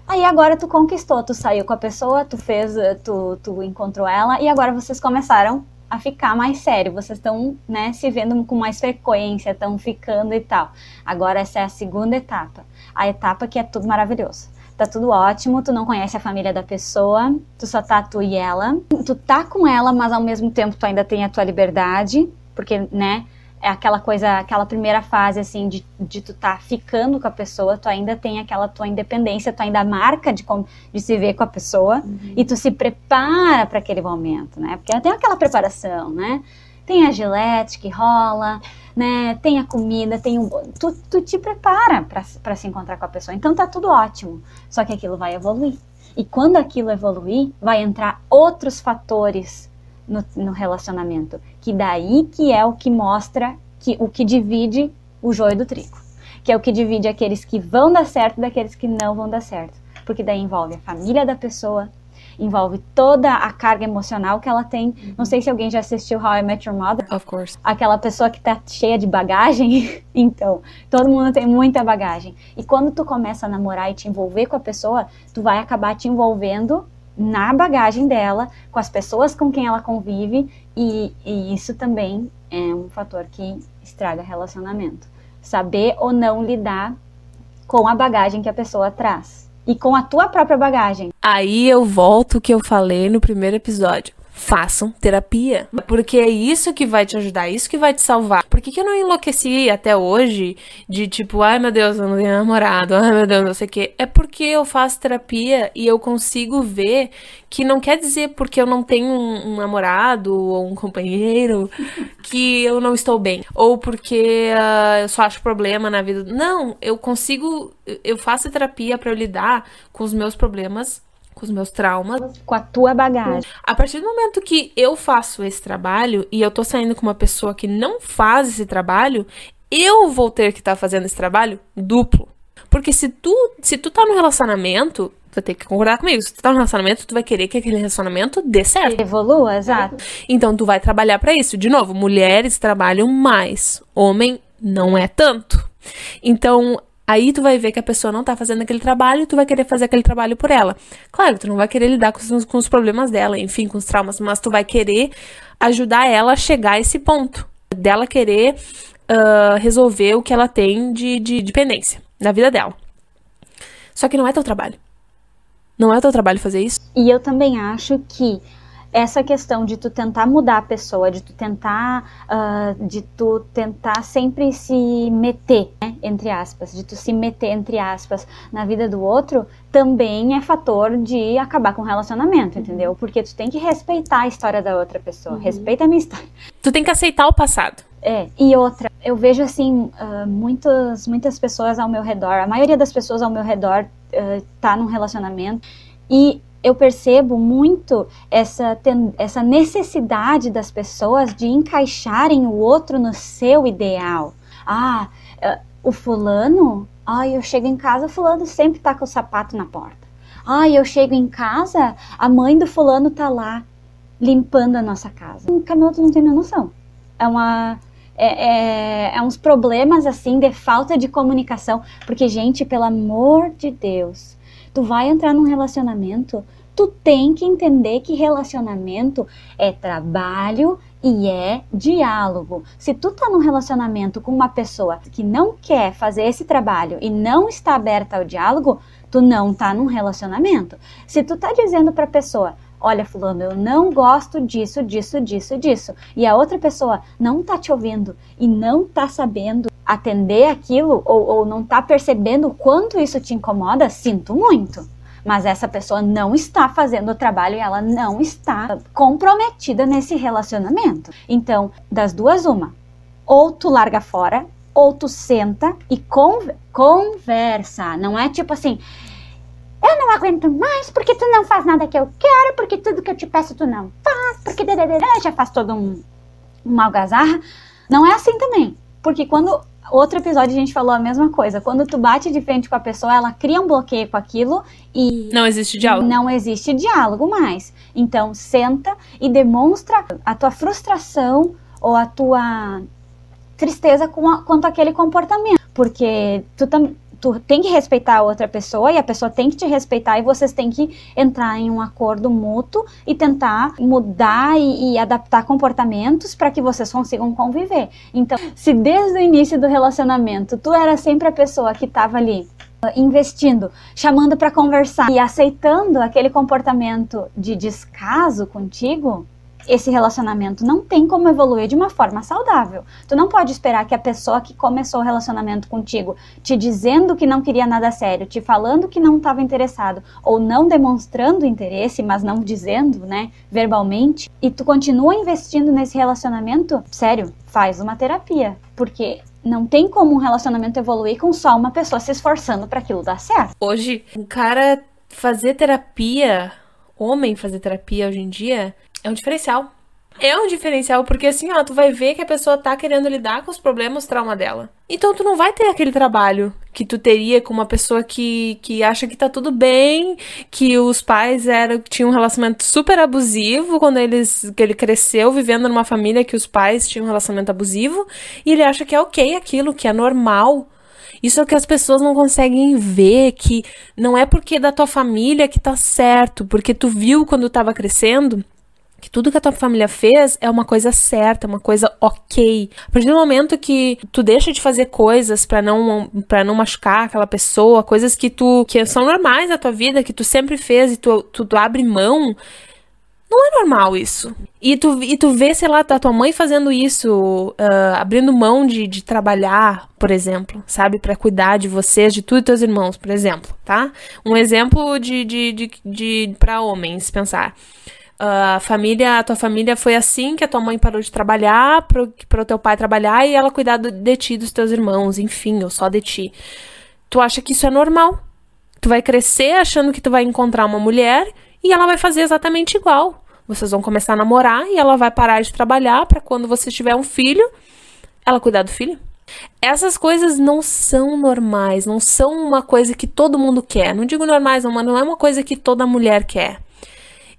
Speaker 1: Aí agora tu conquistou, tu saiu com a pessoa, tu fez, tu, tu encontrou ela e agora vocês começaram a ficar mais sério, vocês estão, né, se vendo com mais frequência, estão ficando e tal. Agora essa é a segunda etapa, a etapa que é tudo maravilhoso. Tá tudo ótimo, tu não conhece a família da pessoa, tu só tá tu e ela. Tu tá com ela, mas ao mesmo tempo tu ainda tem a tua liberdade, porque, né, é aquela coisa, aquela primeira fase, assim, de, de tu tá ficando com a pessoa, tu ainda tem aquela tua independência, tu ainda marca de, de se ver com a pessoa uhum. e tu se prepara para aquele momento, né? Porque tem aquela preparação, né? Tem a gilete que rola, né? Tem a comida, tem o. Tu, tu te prepara para se encontrar com a pessoa. Então tá tudo ótimo. Só que aquilo vai evoluir. E quando aquilo evoluir, vai entrar outros fatores no, no relacionamento. Que daí que é o que mostra que o que divide o joio do trigo. Que é o que divide aqueles que vão dar certo daqueles que não vão dar certo. Porque daí envolve a família da pessoa, envolve toda a carga emocional que ela tem. Uhum. Não sei se alguém já assistiu How I Met Your Mother.
Speaker 2: Of course.
Speaker 1: Aquela pessoa que tá cheia de bagagem. então, todo mundo tem muita bagagem. E quando tu começa a namorar e te envolver com a pessoa, tu vai acabar te envolvendo na bagagem dela, com as pessoas com quem ela convive, e, e isso também é um fator que estraga relacionamento. Saber ou não lidar com a bagagem que a pessoa traz e com a tua própria bagagem.
Speaker 2: Aí eu volto o que eu falei no primeiro episódio façam terapia. Porque é isso que vai te ajudar, é isso que vai te salvar. Por que, que eu não enlouqueci até hoje de tipo, ai meu Deus, eu não tenho namorado, ai meu Deus, não sei o quê? É porque eu faço terapia e eu consigo ver que não quer dizer porque eu não tenho um, um namorado ou um companheiro que eu não estou bem. Ou porque uh, eu só acho problema na vida. Não, eu consigo, eu faço terapia para eu lidar com os meus problemas com os meus traumas.
Speaker 1: Com a tua bagagem.
Speaker 2: A partir do momento que eu faço esse trabalho e eu tô saindo com uma pessoa que não faz esse trabalho, eu vou ter que estar tá fazendo esse trabalho duplo. Porque se tu, se tu tá no relacionamento, tu vai ter que concordar comigo. Se tu tá no relacionamento, tu vai querer que aquele relacionamento dê certo.
Speaker 1: Evolua, exato.
Speaker 2: Então tu vai trabalhar para isso. De novo, mulheres trabalham mais, homem não é tanto. Então, Aí tu vai ver que a pessoa não tá fazendo aquele trabalho e tu vai querer fazer aquele trabalho por ela. Claro, tu não vai querer lidar com os, com os problemas dela, enfim, com os traumas, mas tu vai querer ajudar ela a chegar a esse ponto. Dela querer uh, resolver o que ela tem de, de dependência na vida dela. Só que não é teu trabalho. Não é teu trabalho fazer isso.
Speaker 1: E eu também acho que essa questão de tu tentar mudar a pessoa, de tu tentar, uh, de tu tentar sempre se meter, né, entre aspas, de tu se meter entre aspas na vida do outro, também é fator de acabar com o relacionamento, entendeu? Uhum. Porque tu tem que respeitar a história da outra pessoa, uhum. respeita a minha história.
Speaker 2: Tu tem que aceitar o passado.
Speaker 1: É, e outra, eu vejo assim, uh, muitas, muitas pessoas ao meu redor, a maioria das pessoas ao meu redor uh, tá num relacionamento e eu percebo muito essa, essa necessidade das pessoas de encaixarem o outro no seu ideal. Ah, eh, o fulano, ah, eu chego em casa, o fulano sempre tá com o sapato na porta. Ah, eu chego em casa, a mãe do fulano tá lá limpando a nossa casa. O Camilo não tem noção. É uma é, é, é, uns problemas assim de falta de comunicação. Porque, gente, pelo amor de Deus, tu vai entrar num relacionamento, tu tem que entender que relacionamento é trabalho e é diálogo. Se tu tá num relacionamento com uma pessoa que não quer fazer esse trabalho e não está aberta ao diálogo, tu não tá num relacionamento. Se tu tá dizendo pra pessoa, olha fulano, eu não gosto disso, disso, disso, disso, e a outra pessoa não tá te ouvindo e não tá sabendo atender aquilo ou, ou não tá percebendo o quanto isso te incomoda, sinto muito. Mas essa pessoa não está fazendo o trabalho e ela não está comprometida nesse relacionamento. Então, das duas, uma. Ou tu larga fora, ou tu senta e conversa. Não é tipo assim, eu não aguento mais porque tu não faz nada que eu quero, porque tudo que eu te peço tu não faz, porque já faz todo um, uma algazarra. Não é assim também. Porque quando outro episódio a gente falou a mesma coisa. Quando tu bate de frente com a pessoa, ela cria um bloqueio com aquilo e.
Speaker 2: Não existe diálogo.
Speaker 1: Não existe diálogo mais. Então, senta e demonstra a tua frustração ou a tua tristeza com a, quanto àquele comportamento. Porque tu, tam, tu tem que respeitar a outra pessoa e a pessoa tem que te respeitar e vocês têm que entrar em um acordo mútuo e tentar mudar e, e adaptar comportamentos para que vocês consigam conviver. Então, se desde o início do relacionamento tu era sempre a pessoa que estava ali investindo, chamando para conversar e aceitando aquele comportamento de descaso contigo, esse relacionamento não tem como evoluir de uma forma saudável. Tu não pode esperar que a pessoa que começou o relacionamento contigo, te dizendo que não queria nada sério, te falando que não estava interessado, ou não demonstrando interesse, mas não dizendo, né, verbalmente, e tu continua investindo nesse relacionamento, sério, faz uma terapia, porque não tem como um relacionamento evoluir com só uma pessoa se esforçando para aquilo dar certo.
Speaker 2: Hoje, um cara fazer terapia, homem fazer terapia hoje em dia, é um diferencial. É um diferencial, porque assim, ó, tu vai ver que a pessoa tá querendo lidar com os problemas, trauma dela. Então tu não vai ter aquele trabalho que tu teria com uma pessoa que, que acha que tá tudo bem, que os pais eram, tinham um relacionamento super abusivo quando eles, que ele cresceu vivendo numa família que os pais tinham um relacionamento abusivo, e ele acha que é ok aquilo, que é normal. Isso é o que as pessoas não conseguem ver, que não é porque da tua família que tá certo, porque tu viu quando tava crescendo que tudo que a tua família fez é uma coisa certa, uma coisa ok. A partir do momento que tu deixa de fazer coisas para não para não machucar aquela pessoa, coisas que tu que são normais na tua vida, que tu sempre fez e tu, tu, tu abre mão, não é normal isso. E tu, e tu vê, sei lá, a tua mãe fazendo isso, uh, abrindo mão de, de trabalhar, por exemplo, sabe? para cuidar de vocês, de tu e teus irmãos, por exemplo, tá? Um exemplo de, de, de, de para homens pensar a família, a tua família foi assim, que a tua mãe parou de trabalhar para o teu pai trabalhar e ela cuidar de ti, dos teus irmãos, enfim, ou só de ti. Tu acha que isso é normal? Tu vai crescer achando que tu vai encontrar uma mulher e ela vai fazer exatamente igual. Vocês vão começar a namorar e ela vai parar de trabalhar para quando você tiver um filho, ela cuidar do filho. Essas coisas não são normais, não são uma coisa que todo mundo quer. Não digo normais, mas não é uma coisa que toda mulher quer.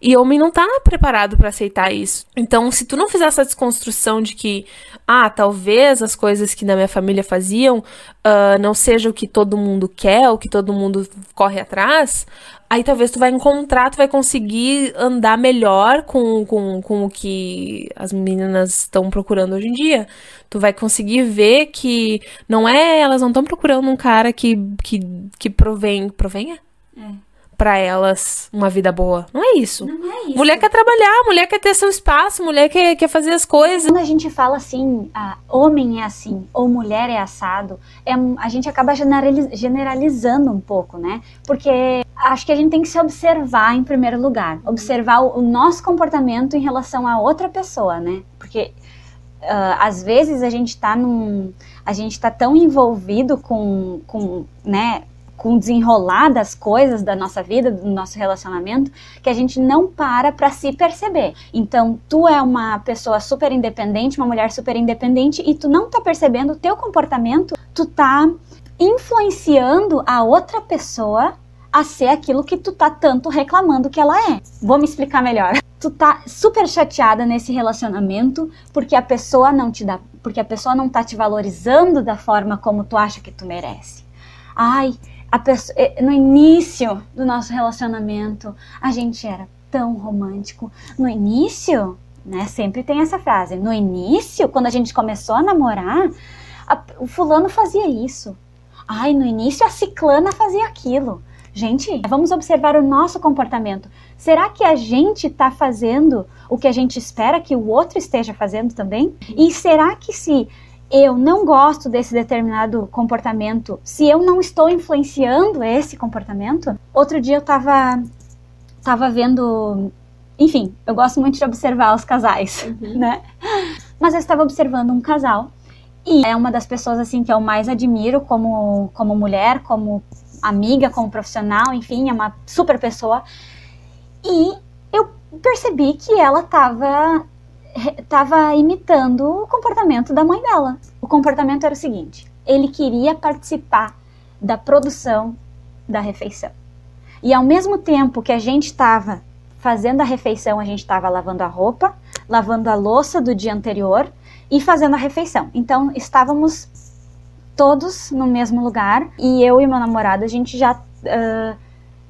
Speaker 2: E homem não tá preparado para aceitar isso. Então, se tu não fizer essa desconstrução de que, ah, talvez as coisas que na minha família faziam uh, não seja o que todo mundo quer, o que todo mundo corre atrás, aí talvez tu vai encontrar, tu vai conseguir andar melhor com, com, com o que as meninas estão procurando hoje em dia. Tu vai conseguir ver que não é, elas não estão procurando um cara que, que, que provém, provenha? É para elas uma vida boa. Não é isso.
Speaker 1: Não é isso.
Speaker 2: Mulher quer trabalhar, mulher quer ter seu espaço, mulher quer, quer fazer as coisas.
Speaker 1: Quando a gente fala assim, ah, homem é assim, ou mulher é assado, é, a gente acaba generalizando um pouco, né? Porque acho que a gente tem que se observar em primeiro lugar. Observar o, o nosso comportamento em relação a outra pessoa, né? Porque Uh, às vezes a gente está num a gente está tão envolvido com, com né com o desenrolar das coisas da nossa vida, do nosso relacionamento, que a gente não para para se perceber. Então, tu é uma pessoa super independente, uma mulher super independente e tu não tá percebendo o teu comportamento, tu tá influenciando a outra pessoa a ser aquilo que tu tá tanto reclamando que ela é. Vou me explicar melhor. Tu tá super chateada nesse relacionamento porque a pessoa não te dá, porque a pessoa não tá te valorizando da forma como tu acha que tu merece. Ai, eh, no início do nosso relacionamento, a gente era tão romântico. No início, né? Sempre tem essa frase. No início, quando a gente começou a namorar, a, o fulano fazia isso. Ai, no início a ciclana fazia aquilo. Gente, vamos observar o nosso comportamento. Será que a gente está fazendo o que a gente espera que o outro esteja fazendo também? E será que se eu não gosto desse determinado comportamento, se eu não estou influenciando esse comportamento, outro dia eu tava, tava vendo. Enfim, eu gosto muito de observar os casais, uhum. né? Mas eu estava observando um casal e é uma das pessoas assim que eu mais admiro como, como mulher, como amiga, como profissional, enfim, é uma super pessoa. E eu percebi que ela estava estava imitando o comportamento da mãe dela. O comportamento era o seguinte: ele queria participar da produção da refeição. E ao mesmo tempo que a gente estava fazendo a refeição, a gente estava lavando a roupa, lavando a louça do dia anterior e fazendo a refeição. Então estávamos todos no mesmo lugar e eu e meu namorado a gente já, uh,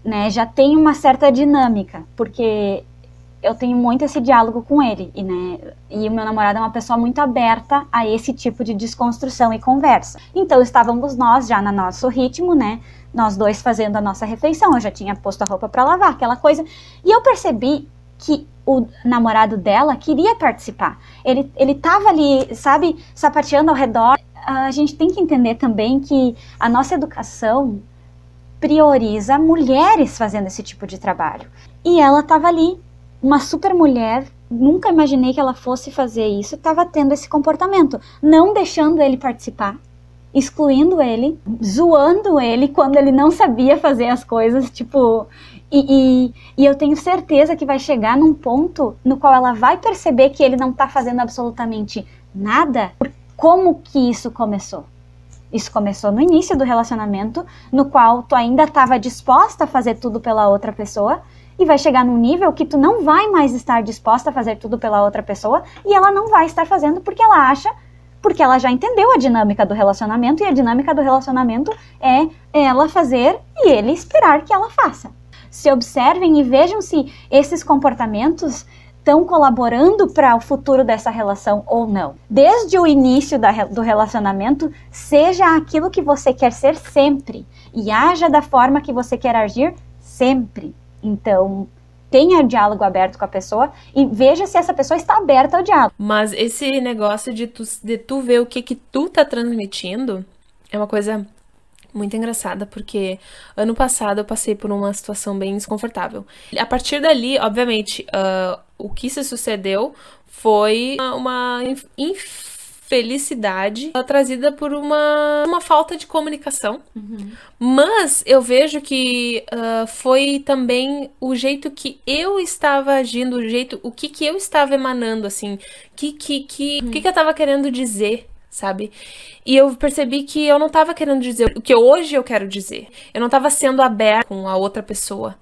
Speaker 1: né, já tem uma certa dinâmica, porque eu tenho muito esse diálogo com ele, e, né, e o meu namorado é uma pessoa muito aberta a esse tipo de desconstrução e conversa. Então estávamos nós já no nosso ritmo, né, nós dois fazendo a nossa refeição, eu já tinha posto a roupa para lavar, aquela coisa, e eu percebi que o namorado dela queria participar. Ele, ele ali, sabe, sapateando ao redor. A gente tem que entender também que a nossa educação prioriza mulheres fazendo esse tipo de trabalho. E ela estava ali, uma super mulher, nunca imaginei que ela fosse fazer isso, estava tendo esse comportamento, não deixando ele participar, excluindo ele, zoando ele quando ele não sabia fazer as coisas, tipo, e, e, e, eu tenho certeza que vai chegar num ponto no qual ela vai perceber que ele não está fazendo absolutamente nada. Como que isso começou? Isso começou no início do relacionamento, no qual tu ainda estava disposta a fazer tudo pela outra pessoa, e vai chegar num nível que tu não vai mais estar disposta a fazer tudo pela outra pessoa, e ela não vai estar fazendo porque ela acha, porque ela já entendeu a dinâmica do relacionamento, e a dinâmica do relacionamento é ela fazer e ele esperar que ela faça se observem e vejam se esses comportamentos estão colaborando para o futuro dessa relação ou não. Desde o início da, do relacionamento, seja aquilo que você quer ser sempre e haja da forma que você quer agir sempre. Então, tenha diálogo aberto com a pessoa e veja se essa pessoa está aberta ao diálogo.
Speaker 2: Mas esse negócio de tu, de tu ver o que que tu tá transmitindo é uma coisa muito engraçada, porque ano passado eu passei por uma situação bem desconfortável. A partir dali, obviamente, uh, o que se sucedeu foi uma infelicidade trazida por uma, uma falta de comunicação. Uhum. Mas eu vejo que uh, foi também o jeito que eu estava agindo, o jeito, o que, que eu estava emanando, assim, que, que, que, uhum. o que, que eu estava querendo dizer sabe? E eu percebi que eu não tava querendo dizer o que hoje eu quero dizer. Eu não tava sendo aberta com a outra pessoa.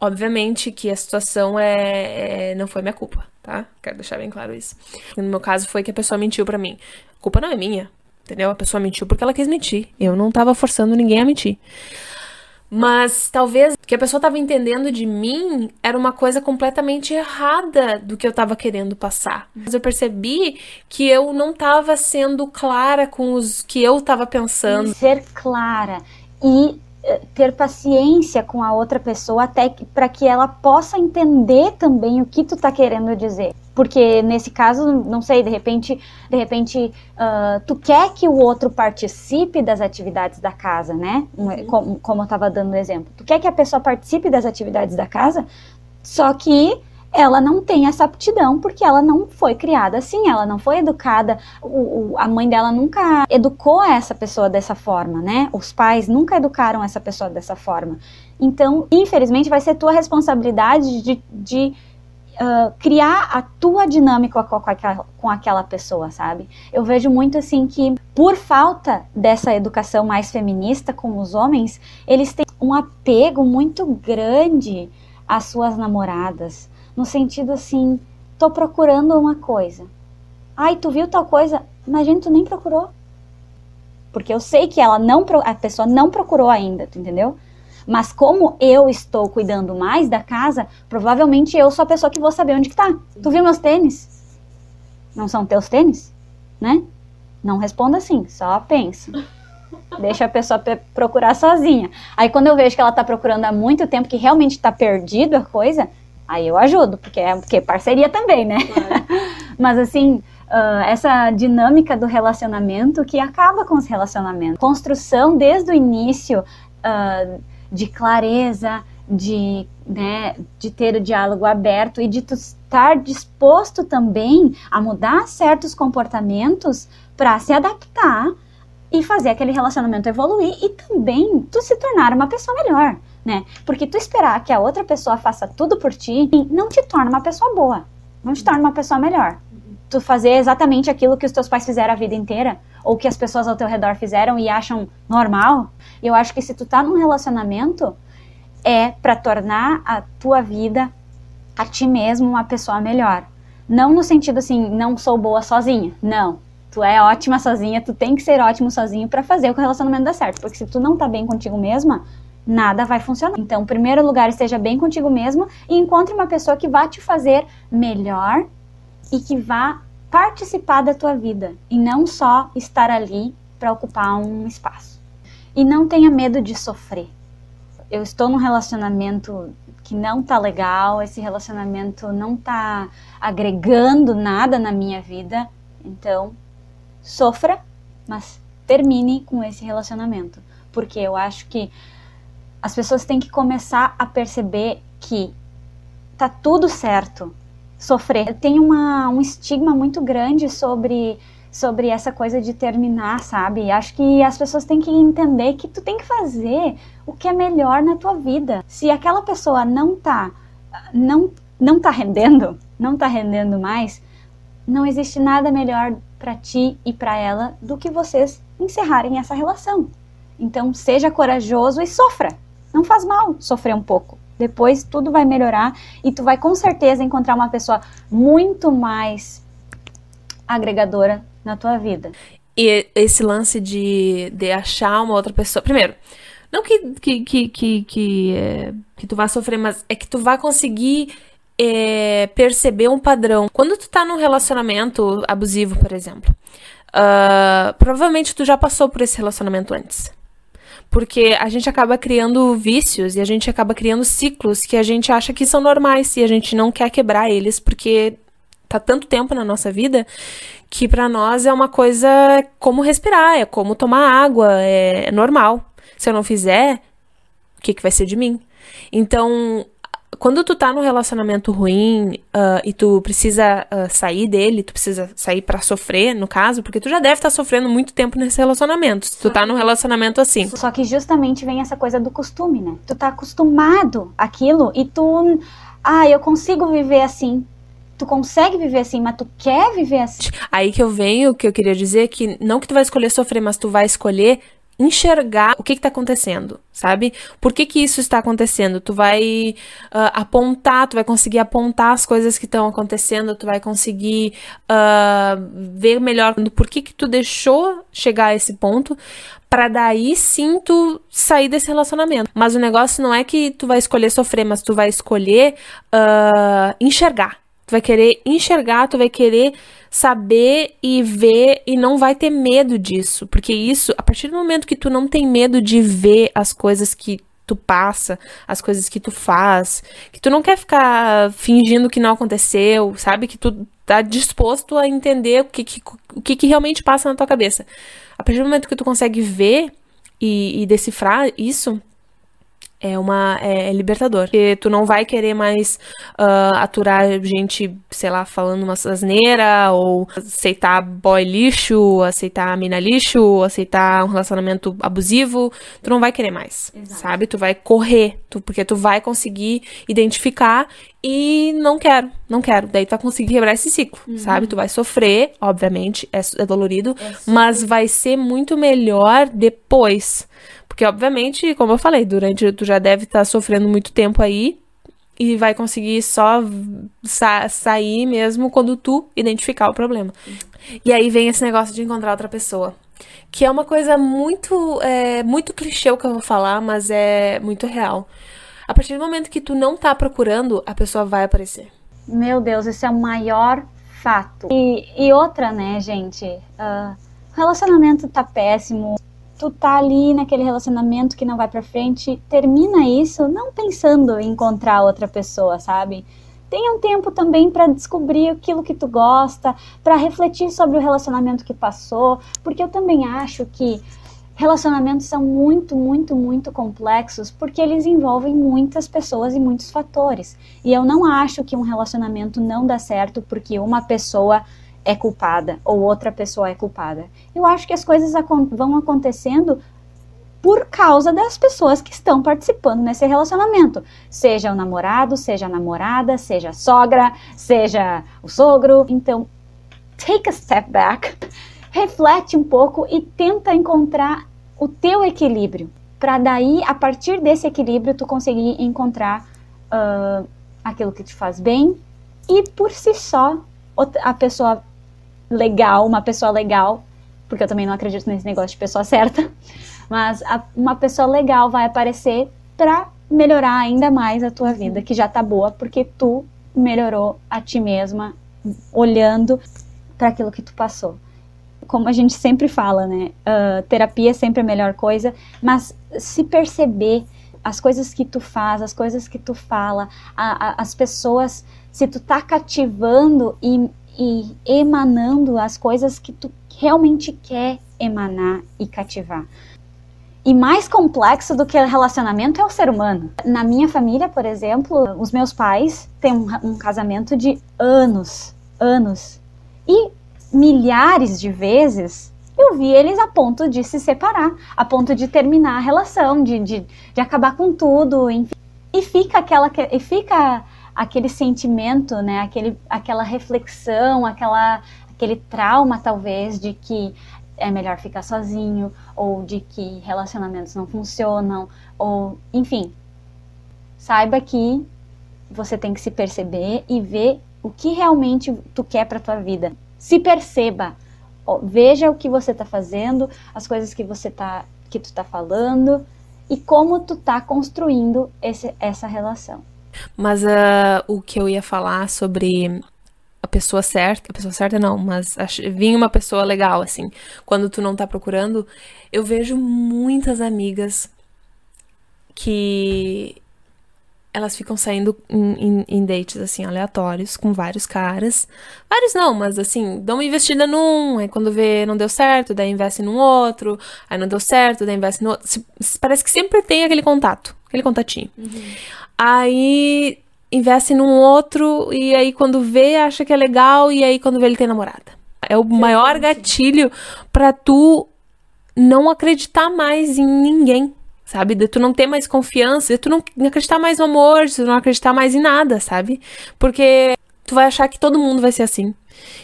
Speaker 2: Obviamente que a situação é, é, não foi minha culpa, tá? Quero deixar bem claro isso. No meu caso foi que a pessoa mentiu para mim. A culpa não é minha, entendeu? A pessoa mentiu porque ela quis mentir. Eu não tava forçando ninguém a mentir. Mas talvez o que a pessoa estava entendendo de mim era uma coisa completamente errada do que eu estava querendo passar. Mas eu percebi que eu não estava sendo clara com os que eu estava pensando.
Speaker 1: Ser clara e ter paciência com a outra pessoa até para que ela possa entender também o que tu tá querendo dizer. Porque nesse caso, não sei, de repente, de repente, uh, tu quer que o outro participe das atividades da casa, né? Uhum. Como, como eu estava dando o exemplo. Tu quer que a pessoa participe das atividades da casa, só que ela não tem essa aptidão porque ela não foi criada assim, ela não foi educada, o, o, a mãe dela nunca educou essa pessoa dessa forma, né? Os pais nunca educaram essa pessoa dessa forma. Então, infelizmente, vai ser tua responsabilidade de, de uh, criar a tua dinâmica com, aquela, com aquela pessoa, sabe? Eu vejo muito assim que, por falta dessa educação mais feminista com os homens, eles têm um apego muito grande às suas namoradas no sentido assim, tô procurando uma coisa. Ai, tu viu tal coisa? Gente, tu nem procurou. Porque eu sei que ela não a pessoa não procurou ainda, tu entendeu? Mas como eu estou cuidando mais da casa, provavelmente eu sou a pessoa que vou saber onde que tá. Tu viu meus tênis? Não são teus tênis? Né? Não responda assim, só pensa. Deixa a pessoa procurar sozinha. Aí quando eu vejo que ela tá procurando há muito tempo, que realmente tá perdido a coisa, Aí eu ajudo, porque é porque parceria também, né? Claro. Mas assim, uh, essa dinâmica do relacionamento que acaba com os relacionamentos. Construção desde o início uh, de clareza, de, né, de ter o diálogo aberto e de estar disposto também a mudar certos comportamentos para se adaptar e fazer aquele relacionamento evoluir e também tu se tornar uma pessoa melhor né? Porque tu esperar que a outra pessoa faça tudo por ti não te torna uma pessoa boa, não te torna uma pessoa melhor. Tu fazer exatamente aquilo que os teus pais fizeram a vida inteira, ou que as pessoas ao teu redor fizeram e acham normal. Eu acho que se tu tá num relacionamento, é para tornar a tua vida, a ti mesmo, uma pessoa melhor. Não no sentido assim, não sou boa sozinha. Não. Tu é ótima sozinha, tu tem que ser ótimo sozinho para fazer o relacionamento dar certo. Porque se tu não tá bem contigo mesma, nada vai funcionar. Então, em primeiro lugar, esteja bem contigo mesma e encontre uma pessoa que vá te fazer melhor e que vá participar da tua vida e não só estar ali para ocupar um espaço. E não tenha medo de sofrer. Eu estou num relacionamento que não tá legal, esse relacionamento não tá agregando nada na minha vida, então sofra, mas termine com esse relacionamento, porque eu acho que as pessoas têm que começar a perceber que tá tudo certo. Sofrer tem uma, um estigma muito grande sobre sobre essa coisa de terminar, sabe? Acho que as pessoas têm que entender que tu tem que fazer o que é melhor na tua vida. Se aquela pessoa não tá não não tá rendendo, não tá rendendo mais, não existe nada melhor para ti e para ela do que vocês encerrarem essa relação. Então, seja corajoso e sofra. Não faz mal sofrer um pouco. Depois tudo vai melhorar e tu vai com certeza encontrar uma pessoa muito mais agregadora na tua vida.
Speaker 2: E esse lance de, de achar uma outra pessoa. Primeiro, não que, que, que, que, que, é, que tu vai sofrer, mas é que tu vai conseguir é, perceber um padrão. Quando tu tá num relacionamento abusivo, por exemplo, uh, provavelmente tu já passou por esse relacionamento antes. Porque a gente acaba criando vícios e a gente acaba criando ciclos que a gente acha que são normais e a gente não quer quebrar eles porque tá tanto tempo na nossa vida que para nós é uma coisa como respirar, é como tomar água, é, é normal. Se eu não fizer, o que, que vai ser de mim? Então, quando tu tá num relacionamento ruim uh, e tu precisa uh, sair dele, tu precisa sair para sofrer, no caso, porque tu já deve estar tá sofrendo muito tempo nesse relacionamento. Se tu tá num relacionamento assim.
Speaker 1: Só que justamente vem essa coisa do costume, né? Tu tá acostumado àquilo e tu. Ah, eu consigo viver assim tu consegue viver assim, mas tu quer viver assim.
Speaker 2: Aí que eu venho, que eu queria dizer que não que tu vai escolher sofrer, mas tu vai escolher enxergar o que está acontecendo, sabe? Por que, que isso está acontecendo? Tu vai uh, apontar, tu vai conseguir apontar as coisas que estão acontecendo, tu vai conseguir uh, ver melhor por que, que tu deixou chegar a esse ponto, para daí sim tu sair desse relacionamento. Mas o negócio não é que tu vai escolher sofrer, mas tu vai escolher uh, enxergar. Tu vai querer enxergar, tu vai querer saber e ver e não vai ter medo disso, porque isso, a partir do momento que tu não tem medo de ver as coisas que tu passa, as coisas que tu faz, que tu não quer ficar fingindo que não aconteceu, sabe? Que tu tá disposto a entender o que, que o que, que realmente passa na tua cabeça. A partir do momento que tu consegue ver e, e decifrar isso, é uma é, é, libertador. Porque tu não vai querer mais uh, aturar gente, sei lá, falando uma asneira, ou aceitar boy lixo, aceitar mina lixo, aceitar um relacionamento abusivo. Tu não vai querer mais, Exato. sabe? Tu vai correr, tu, porque tu vai conseguir identificar e não quero, não quero. Daí tu vai conseguir quebrar esse ciclo, uhum. sabe? Tu vai sofrer, obviamente, é, é dolorido, é mas vai ser muito melhor depois. Porque, obviamente, como eu falei, durante tu já deve estar tá sofrendo muito tempo aí e vai conseguir só sa sair mesmo quando tu identificar o problema. E aí vem esse negócio de encontrar outra pessoa. Que é uma coisa muito, é, muito clichê o que eu vou falar, mas é muito real. A partir do momento que tu não tá procurando, a pessoa vai aparecer.
Speaker 1: Meu Deus, esse é o maior fato. E, e outra, né, gente? Uh, relacionamento tá péssimo, tu tá ali naquele relacionamento que não vai para frente, termina isso não pensando em encontrar outra pessoa, sabe? Tenha um tempo também para descobrir aquilo que tu gosta, para refletir sobre o relacionamento que passou, porque eu também acho que relacionamentos são muito, muito, muito complexos porque eles envolvem muitas pessoas e muitos fatores. E eu não acho que um relacionamento não dá certo porque uma pessoa é culpada ou outra pessoa é culpada. Eu acho que as coisas vão acontecendo por causa das pessoas que estão participando nesse relacionamento. Seja o namorado, seja a namorada, seja a sogra, seja o sogro. Então, take a step back, reflete um pouco e tenta encontrar o teu equilíbrio. Para daí, a partir desse equilíbrio, tu conseguir encontrar uh, aquilo que te faz bem e por si só a pessoa legal, uma pessoa legal, porque eu também não acredito nesse negócio de pessoa certa, mas a, uma pessoa legal vai aparecer para melhorar ainda mais a tua vida, que já tá boa, porque tu melhorou a ti mesma olhando para aquilo que tu passou. Como a gente sempre fala, né? Uh, terapia é sempre a melhor coisa, mas se perceber as coisas que tu faz, as coisas que tu fala, a, a, as pessoas, se tu tá cativando e, e emanando as coisas que tu realmente quer emanar e cativar. E mais complexo do que relacionamento é o ser humano. Na minha família, por exemplo, os meus pais têm um, um casamento de anos, anos. E milhares de vezes eu vi eles a ponto de se separar, a ponto de terminar a relação, de, de, de acabar com tudo, enfim. E fica aquela e fica aquele sentimento, né, aquele, aquela reflexão, aquela, aquele trauma talvez de que é melhor ficar sozinho, ou de que relacionamentos não funcionam, ou enfim. Saiba que você tem que se perceber e ver o que realmente tu quer para tua vida. Se perceba, veja o que você está fazendo, as coisas que você tá que tu tá falando e como tu tá construindo esse, essa relação.
Speaker 2: Mas uh, o que eu ia falar sobre a pessoa certa, a pessoa certa não, mas vinha uma pessoa legal, assim, quando tu não tá procurando, eu vejo muitas amigas que elas ficam saindo em, em, em, dates, assim, aleatórios, com vários caras. Vários não, mas assim, dão uma investida num, aí quando vê não deu certo, daí investe num outro, aí não deu certo, daí investe no outro. Parece que sempre tem aquele contato, aquele contatinho. Uhum. Aí investe num outro e aí quando vê acha que é legal e aí quando vê ele tem namorada. É o maior gatilho para tu não acreditar mais em ninguém, sabe? De tu não ter mais confiança, de tu não acreditar mais no amor, de tu não acreditar mais em nada, sabe? Porque tu vai achar que todo mundo vai ser assim.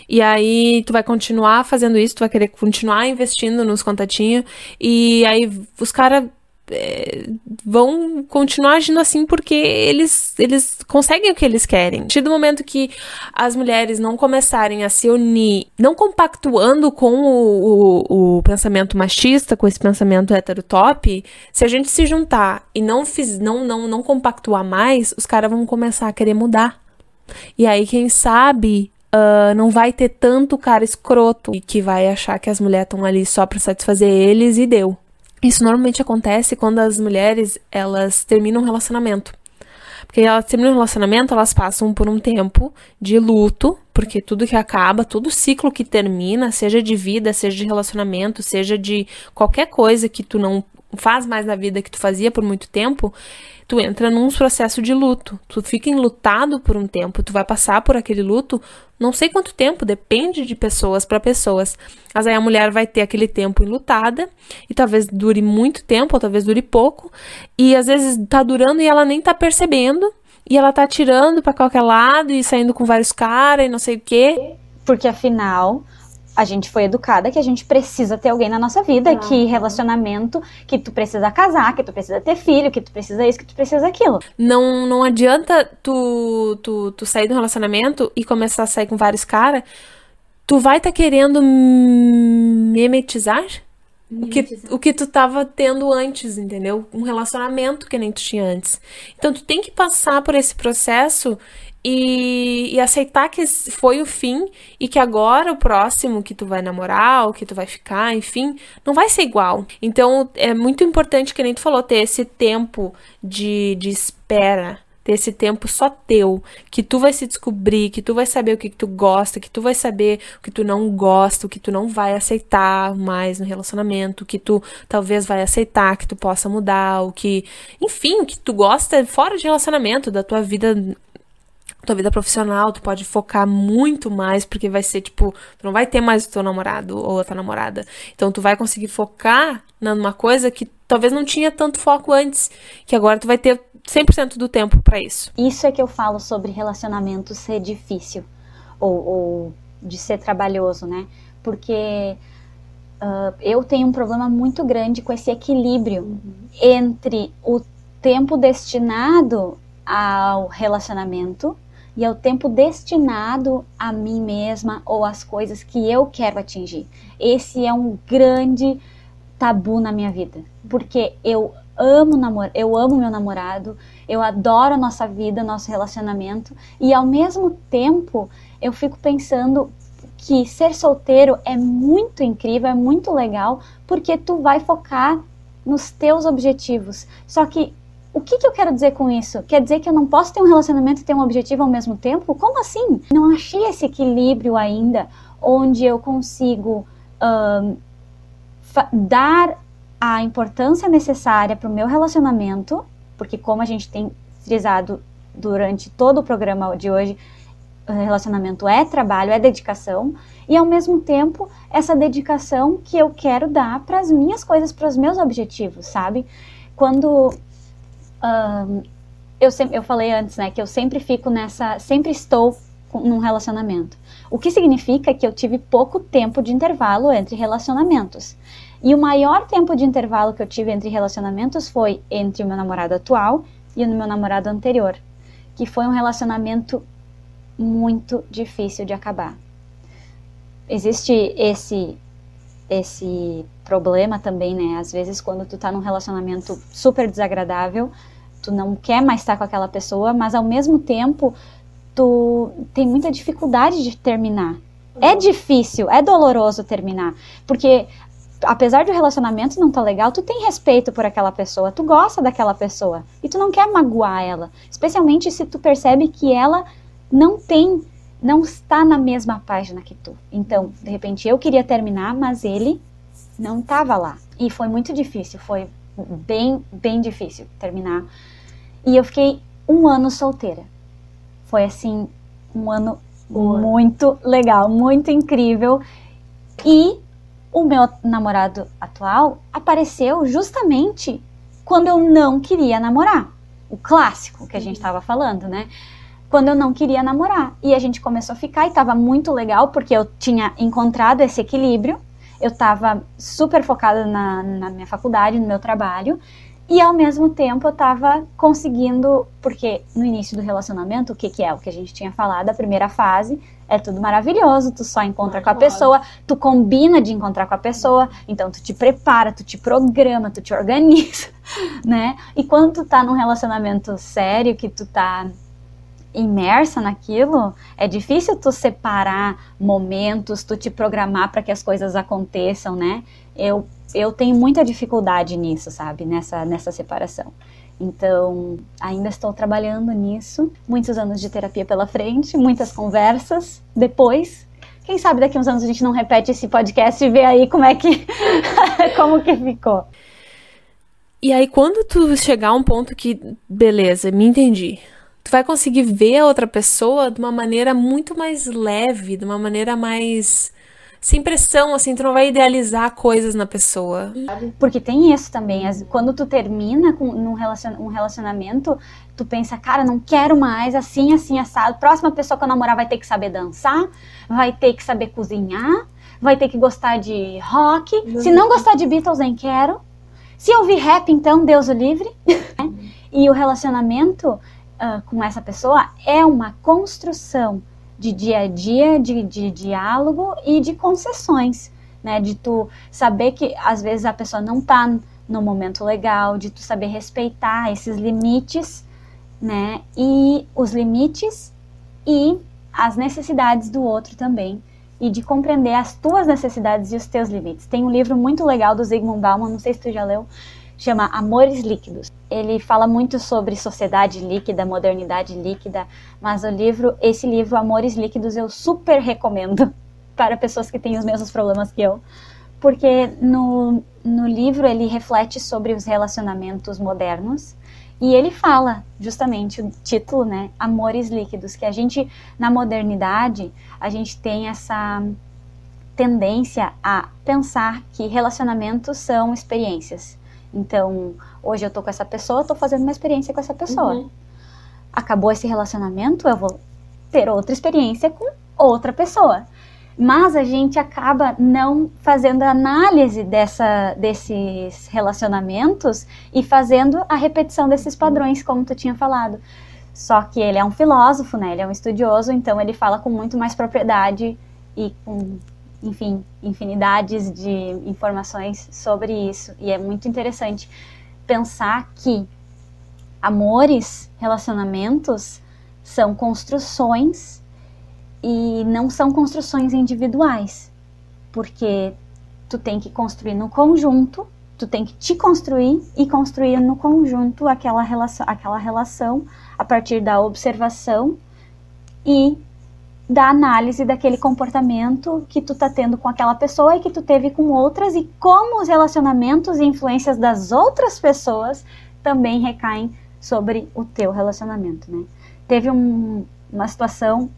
Speaker 2: E aí tu vai continuar fazendo isso, tu vai querer continuar investindo nos contatinhos e aí os caras é, vão continuar agindo assim porque eles, eles conseguem o que eles querem. A partir do momento que as mulheres não começarem a se unir, não compactuando com o, o, o pensamento machista, com esse pensamento heterotop, se a gente se juntar e não, fiz, não, não, não compactuar mais, os caras vão começar a querer mudar. E aí, quem sabe, Uh, não vai ter tanto cara escroto que vai achar que as mulheres estão ali só pra satisfazer eles e deu. Isso normalmente acontece quando as mulheres elas terminam um relacionamento. Porque elas terminam um relacionamento, elas passam por um tempo de luto, porque tudo que acaba, todo ciclo que termina, seja de vida, seja de relacionamento, seja de qualquer coisa que tu não faz mais na vida que tu fazia por muito tempo, tu entra num processo de luto. Tu fica enlutado por um tempo, tu vai passar por aquele luto, não sei quanto tempo, depende de pessoas para pessoas. Mas aí a mulher vai ter aquele tempo enlutada e talvez dure muito tempo, ou talvez dure pouco, e às vezes tá durando e ela nem tá percebendo, e ela tá tirando para qualquer lado e saindo com vários caras e não sei o quê.
Speaker 1: Porque afinal, a gente foi educada que a gente precisa ter alguém na nossa vida, ah. que relacionamento, que tu precisa casar, que tu precisa ter filho, que tu precisa isso, que tu precisa aquilo.
Speaker 2: Não, não adianta tu, tu, tu sair do relacionamento e começar a sair com vários caras. Tu vai estar tá querendo mimetizar o que, o que tu tava tendo antes, entendeu? Um relacionamento que nem tu tinha antes. Então tu tem que passar por esse processo e, e, aceitar que foi o fim e que agora o próximo que tu vai namorar ou que tu vai ficar, enfim, não vai ser igual. Então é muito importante, que nem tu falou, ter esse tempo de, de espera. Ter esse tempo só teu, que tu vai se descobrir, que tu vai saber o que, que tu gosta, que tu vai saber o que tu não gosta, o que tu não vai aceitar mais no relacionamento, que tu talvez vai aceitar, que tu possa mudar, o que, enfim, o que tu gosta fora de relacionamento, da tua vida tua vida profissional, tu pode focar muito mais, porque vai ser tipo, tu não vai ter mais o teu namorado ou a tua namorada. Então tu vai conseguir focar numa coisa que talvez não tinha tanto foco antes, que agora tu vai ter 100% do tempo para isso.
Speaker 1: Isso é que eu falo sobre relacionamento ser difícil ou, ou de ser trabalhoso, né? Porque uh, eu tenho um problema muito grande com esse equilíbrio uhum. entre o tempo destinado ao relacionamento e é o tempo destinado a mim mesma ou às coisas que eu quero atingir. Esse é um grande tabu na minha vida, porque eu amo namor eu amo meu namorado, eu adoro a nossa vida, nosso relacionamento e ao mesmo tempo eu fico pensando que ser solteiro é muito incrível, é muito legal, porque tu vai focar nos teus objetivos. Só que o que, que, eu quero dizer com isso? Quer dizer que eu não posso ter um relacionamento e ter um objetivo ao mesmo tempo? Como assim? Não achei esse equilíbrio ainda, onde eu consigo dar a importância necessária para o meu relacionamento, porque como a gente tem frisado durante todo o programa de hoje, relacionamento é trabalho, é dedicação, e ao mesmo tempo essa dedicação que eu quero dar para as minhas coisas, para os meus objetivos, sabe? Quando eu, sempre, eu falei antes, né, que eu sempre fico nessa, sempre estou num relacionamento. O que significa que eu tive pouco tempo de intervalo entre relacionamentos. E o maior tempo de intervalo que eu tive entre relacionamentos foi entre o meu namorado atual e o meu namorado anterior, que foi um relacionamento muito difícil de acabar. Existe esse esse problema também, né? Às vezes quando tu tá num relacionamento super desagradável, tu não quer mais estar com aquela pessoa, mas ao mesmo tempo tu tem muita dificuldade de terminar. É uhum. difícil, é doloroso terminar, porque apesar de o relacionamento não tá legal, tu tem respeito por aquela pessoa, tu gosta daquela pessoa e tu não quer magoar ela, especialmente se tu percebe que ela não tem, não está na mesma página que tu. Então, de repente, eu queria terminar, mas ele não estava lá. E foi muito difícil, foi bem, bem difícil terminar. E eu fiquei um ano solteira. Foi assim, um ano Boa. muito legal, muito incrível. E o meu namorado atual apareceu justamente quando eu não queria namorar. O clássico que a gente estava falando, né? quando eu não queria namorar. E a gente começou a ficar e estava muito legal porque eu tinha encontrado esse equilíbrio. Eu estava super focada na, na minha faculdade, no meu trabalho. E ao mesmo tempo eu estava conseguindo, porque no início do relacionamento, o que, que é? O que a gente tinha falado, a primeira fase é tudo maravilhoso, tu só encontra com a pessoa, tu combina de encontrar com a pessoa, então tu te prepara, tu te programa, tu te organiza, né? E quando tu tá num relacionamento sério, que tu tá imersa naquilo, é difícil tu separar momentos, tu te programar para que as coisas aconteçam, né? Eu, eu tenho muita dificuldade nisso, sabe? Nessa, nessa separação. Então, ainda estou trabalhando nisso. Muitos anos de terapia pela frente, muitas conversas depois. Quem sabe daqui uns anos a gente não repete esse podcast e vê aí como é que como que ficou.
Speaker 2: E aí quando tu chegar a um ponto que beleza, me entendi tu vai conseguir ver a outra pessoa de uma maneira muito mais leve, de uma maneira mais sem pressão, assim, tu não vai idealizar coisas na pessoa.
Speaker 1: Porque tem isso também, quando tu termina com um relacionamento, tu pensa, cara, não quero mais, assim, assim, assado. Próxima pessoa que eu namorar vai ter que saber dançar, vai ter que saber cozinhar, vai ter que gostar de rock. Se não gostar de Beatles, nem quero. Se ouvir rap, então, Deus o livre. e o relacionamento uh, com essa pessoa é uma construção de dia a dia, de, de diálogo e de concessões, né? De tu saber que às vezes a pessoa não tá no momento legal, de tu saber respeitar esses limites, né? E os limites e as necessidades do outro também e de compreender as tuas necessidades e os teus limites. Tem um livro muito legal do Zygmunt Bauman, não sei se tu já leu, chama Amores Líquidos. Ele fala muito sobre sociedade líquida, modernidade líquida, mas o livro, esse livro Amores Líquidos, eu super recomendo para pessoas que têm os mesmos problemas que eu, porque no, no livro ele reflete sobre os relacionamentos modernos e ele fala justamente o título, né, Amores Líquidos, que a gente na modernidade a gente tem essa tendência a pensar que relacionamentos são experiências. Então, hoje eu tô com essa pessoa, tô fazendo uma experiência com essa pessoa. Uhum. Acabou esse relacionamento, eu vou ter outra experiência com outra pessoa. Mas a gente acaba não fazendo análise dessa, desses relacionamentos e fazendo a repetição desses padrões, como tu tinha falado. Só que ele é um filósofo, né? Ele é um estudioso, então ele fala com muito mais propriedade e com, enfim, infinidades de informações sobre isso. E é muito interessante pensar que amores, relacionamentos são construções e não são construções individuais, porque tu tem que construir no conjunto, tu tem que te construir e construir no conjunto aquela relação, aquela relação a partir da observação e da análise daquele comportamento que tu tá tendo com aquela pessoa e que tu teve com outras e como os relacionamentos e influências das outras pessoas também recaem sobre o teu relacionamento, né? Teve um, uma situação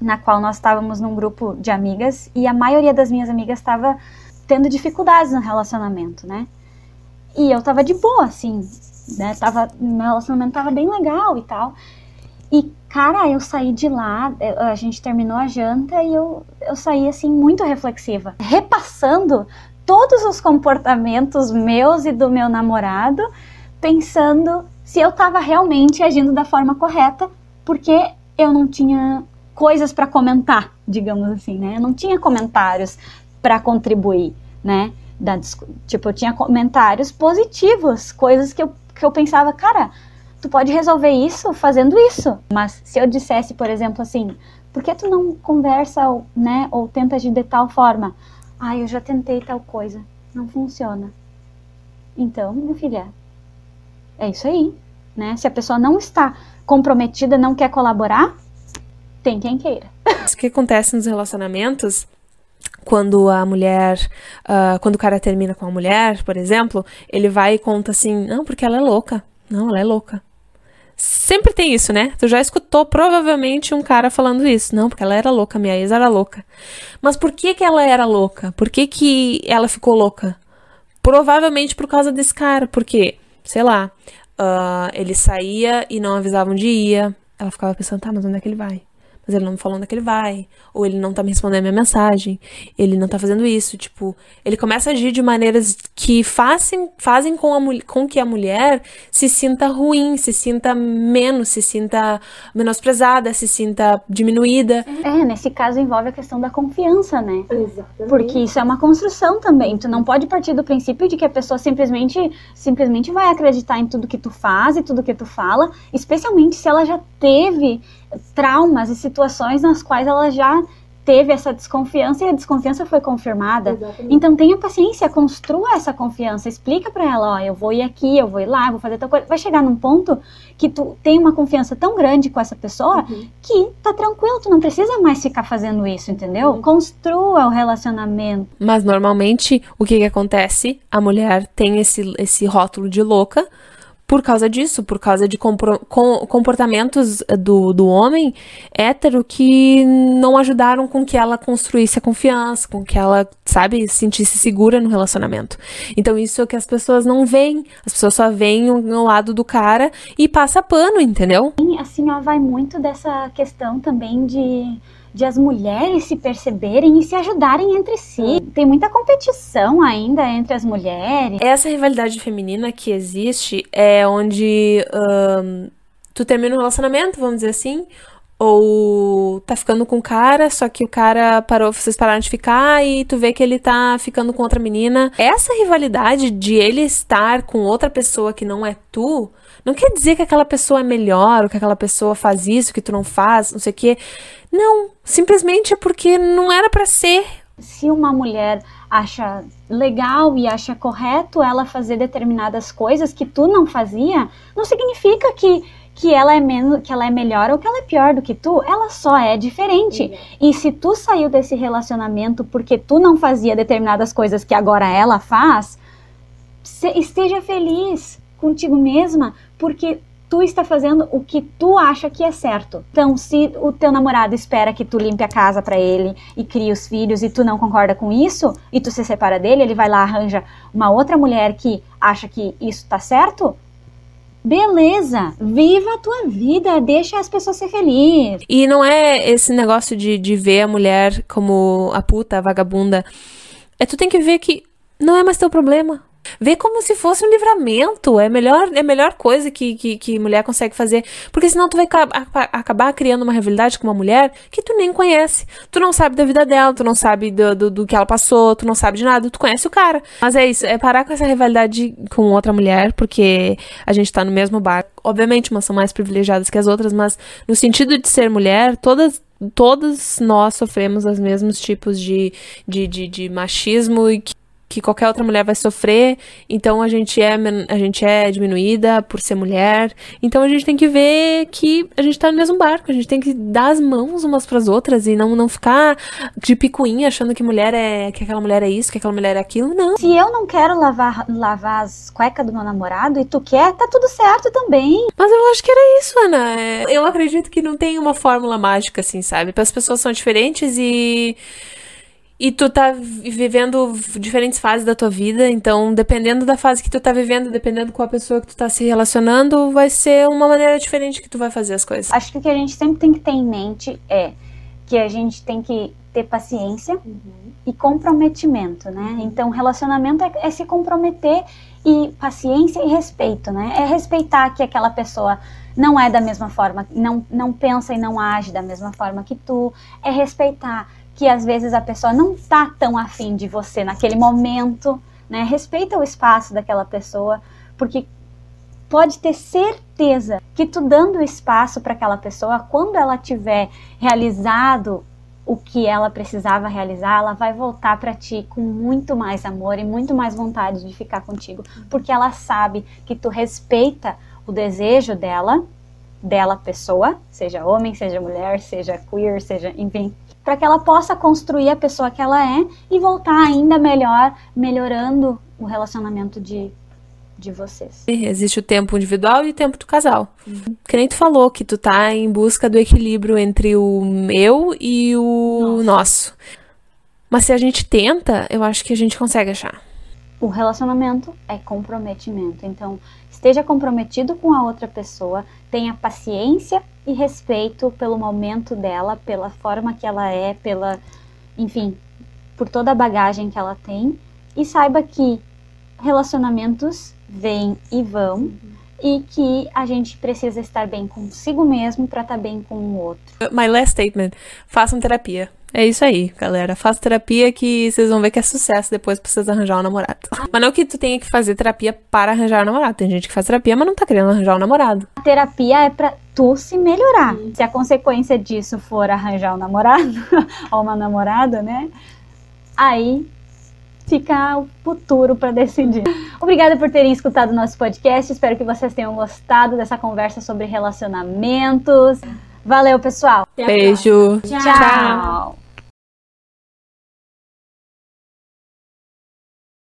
Speaker 1: na qual nós estávamos num grupo de amigas e a maioria das minhas amigas estava tendo dificuldades no relacionamento, né? E eu tava de boa, assim, né? Tava, meu relacionamento tava bem legal e tal. E, cara, eu saí de lá, a gente terminou a janta e eu, eu saí, assim, muito reflexiva. Repassando todos os comportamentos meus e do meu namorado, pensando se eu tava realmente agindo da forma correta, porque eu não tinha coisas para comentar, digamos assim, né? Eu não tinha comentários para contribuir, né? Da, tipo, eu tinha comentários positivos, coisas que eu, que eu pensava, cara, tu pode resolver isso fazendo isso. Mas se eu dissesse, por exemplo, assim, por que tu não conversa, ou, né, ou tenta de tal forma? Ah, eu já tentei tal coisa, não funciona. Então, minha filha, é isso aí, né? Se a pessoa não está comprometida, não quer colaborar, tem quem queira.
Speaker 2: O que acontece nos relacionamentos quando a mulher, uh, quando o cara termina com a mulher, por exemplo, ele vai e conta assim, não, porque ela é louca. Não, ela é louca. Sempre tem isso, né? Tu já escutou provavelmente um cara falando isso. Não, porque ela era louca, minha ex era louca. Mas por que que ela era louca? Por que que ela ficou louca? Provavelmente por causa desse cara, porque, sei lá, uh, ele saía e não avisava onde ia. Ela ficava pensando, tá, mas onde é que ele vai? Mas ele não me falou onde é que ele vai, ou ele não tá me respondendo a minha mensagem, ele não tá fazendo isso, tipo, ele começa a agir de maneiras que fazem, fazem com, a, com que a mulher se sinta ruim, se sinta menos, se sinta menosprezada, se sinta diminuída.
Speaker 1: É, nesse caso envolve a questão da confiança, né? Exatamente. Porque isso é uma construção também, tu não pode partir do princípio de que a pessoa simplesmente, simplesmente vai acreditar em tudo que tu faz e tudo que tu fala, especialmente se ela já teve traumas e situações nas quais ela já teve essa desconfiança e a desconfiança foi confirmada. Exatamente. Então tenha paciência, construa essa confiança, explica para ela, ó, eu vou ir aqui, eu vou ir lá, eu vou fazer tal coisa. Vai chegar num ponto que tu tem uma confiança tão grande com essa pessoa uhum. que tá tranquilo, tu não precisa mais ficar fazendo isso, entendeu? Uhum. Construa o relacionamento.
Speaker 2: Mas normalmente o que que acontece? A mulher tem esse esse rótulo de louca por causa disso, por causa de comportamentos do, do homem hétero que não ajudaram com que ela construísse a confiança, com que ela, sabe, se sentisse segura no relacionamento. Então isso é o que as pessoas não veem, as pessoas só veem o, lado do cara e passa pano, entendeu?
Speaker 1: Assim, ó, vai muito dessa questão também de de as mulheres se perceberem e se ajudarem entre si. Tem muita competição ainda entre as mulheres.
Speaker 2: Essa rivalidade feminina que existe é onde um, tu termina um relacionamento, vamos dizer assim, ou tá ficando com o cara, só que o cara parou, vocês pararam de ficar e tu vê que ele tá ficando com outra menina. Essa rivalidade de ele estar com outra pessoa que não é tu, não quer dizer que aquela pessoa é melhor, ou que aquela pessoa faz isso que tu não faz, não sei o quê. Não, simplesmente é porque não era para ser.
Speaker 1: Se uma mulher acha legal e acha correto ela fazer determinadas coisas que tu não fazia, não significa que que ela é menos, que ela é melhor ou que ela é pior do que tu, ela só é diferente. E se tu saiu desse relacionamento porque tu não fazia determinadas coisas que agora ela faz, esteja feliz contigo mesma, porque tu está fazendo o que tu acha que é certo. Então, se o teu namorado espera que tu limpe a casa para ele e crie os filhos e tu não concorda com isso e tu se separa dele, ele vai lá arranja uma outra mulher que acha que isso tá certo, Beleza, viva a tua vida, deixa as pessoas ser felizes.
Speaker 2: E não é esse negócio de, de ver a mulher como a puta, a vagabunda. É tu tem que ver que não é mais teu problema. Vê como se fosse um livramento. É melhor, é a melhor coisa que, que, que mulher consegue fazer. Porque senão tu vai acabar criando uma rivalidade com uma mulher que tu nem conhece. Tu não sabe da vida dela, tu não sabe do, do, do, que ela passou, tu não sabe de nada, tu conhece o cara. Mas é isso, é parar com essa rivalidade com outra mulher, porque a gente tá no mesmo barco. Obviamente, umas são mais privilegiadas que as outras, mas no sentido de ser mulher, todas todos nós sofremos os mesmos tipos de, de, de, de machismo e que que qualquer outra mulher vai sofrer, então a gente é a gente é diminuída por ser mulher. Então a gente tem que ver que a gente tá no mesmo barco, a gente tem que dar as mãos umas para as outras e não não ficar de picuinha achando que mulher é que aquela mulher é isso, que aquela mulher é aquilo, não.
Speaker 1: Se eu não quero lavar lavar as cuecas do meu namorado e tu quer, tá tudo certo também.
Speaker 2: Mas eu acho que era isso, Ana. Eu acredito que não tem uma fórmula mágica assim, sabe? As pessoas são diferentes e e tu tá vivendo diferentes fases da tua vida, então dependendo da fase que tu tá vivendo, dependendo com a pessoa que tu tá se relacionando, vai ser uma maneira diferente que tu vai fazer as coisas.
Speaker 1: Acho que o que a gente sempre tem que ter em mente é que a gente tem que ter paciência uhum. e comprometimento, né? Uhum. Então, relacionamento é, é se comprometer e paciência e respeito, né? É respeitar que aquela pessoa não é da mesma forma, não, não pensa e não age da mesma forma que tu, é respeitar que às vezes a pessoa não tá tão afim de você naquele momento, né? Respeita o espaço daquela pessoa, porque pode ter certeza que tu dando espaço para aquela pessoa, quando ela tiver realizado o que ela precisava realizar, ela vai voltar para ti com muito mais amor e muito mais vontade de ficar contigo, porque ela sabe que tu respeita o desejo dela, dela pessoa, seja homem, seja mulher, seja queer, seja, enfim, para que ela possa construir a pessoa que ela é e voltar ainda melhor, melhorando o relacionamento de, de vocês.
Speaker 2: Existe o tempo individual e o tempo do casal. Uhum. Que nem tu falou, que tu tá em busca do equilíbrio entre o meu e o nosso. nosso. Mas se a gente tenta, eu acho que a gente consegue achar.
Speaker 1: O relacionamento é comprometimento. Então, esteja comprometido com a outra pessoa, tenha paciência e respeito pelo momento dela, pela forma que ela é, pela, enfim, por toda a bagagem que ela tem e saiba que relacionamentos vêm e vão uhum. E que a gente precisa estar bem consigo mesmo para estar tá bem com o outro.
Speaker 2: My last statement: façam terapia. É isso aí, galera. Faça terapia que vocês vão ver que é sucesso depois pra vocês arranjar um namorado. Mas não que tu tenha que fazer terapia para arranjar um namorado. Tem gente que faz terapia, mas não tá querendo arranjar um namorado.
Speaker 1: A terapia é pra tu se melhorar. Sim. Se a consequência disso for arranjar um namorado ou uma namorada, né? Aí fica o futuro para decidir. Obrigada por terem escutado o nosso podcast. Espero que vocês tenham gostado dessa conversa sobre relacionamentos. Valeu, pessoal.
Speaker 2: Beijo.
Speaker 1: Tchau. Tchau.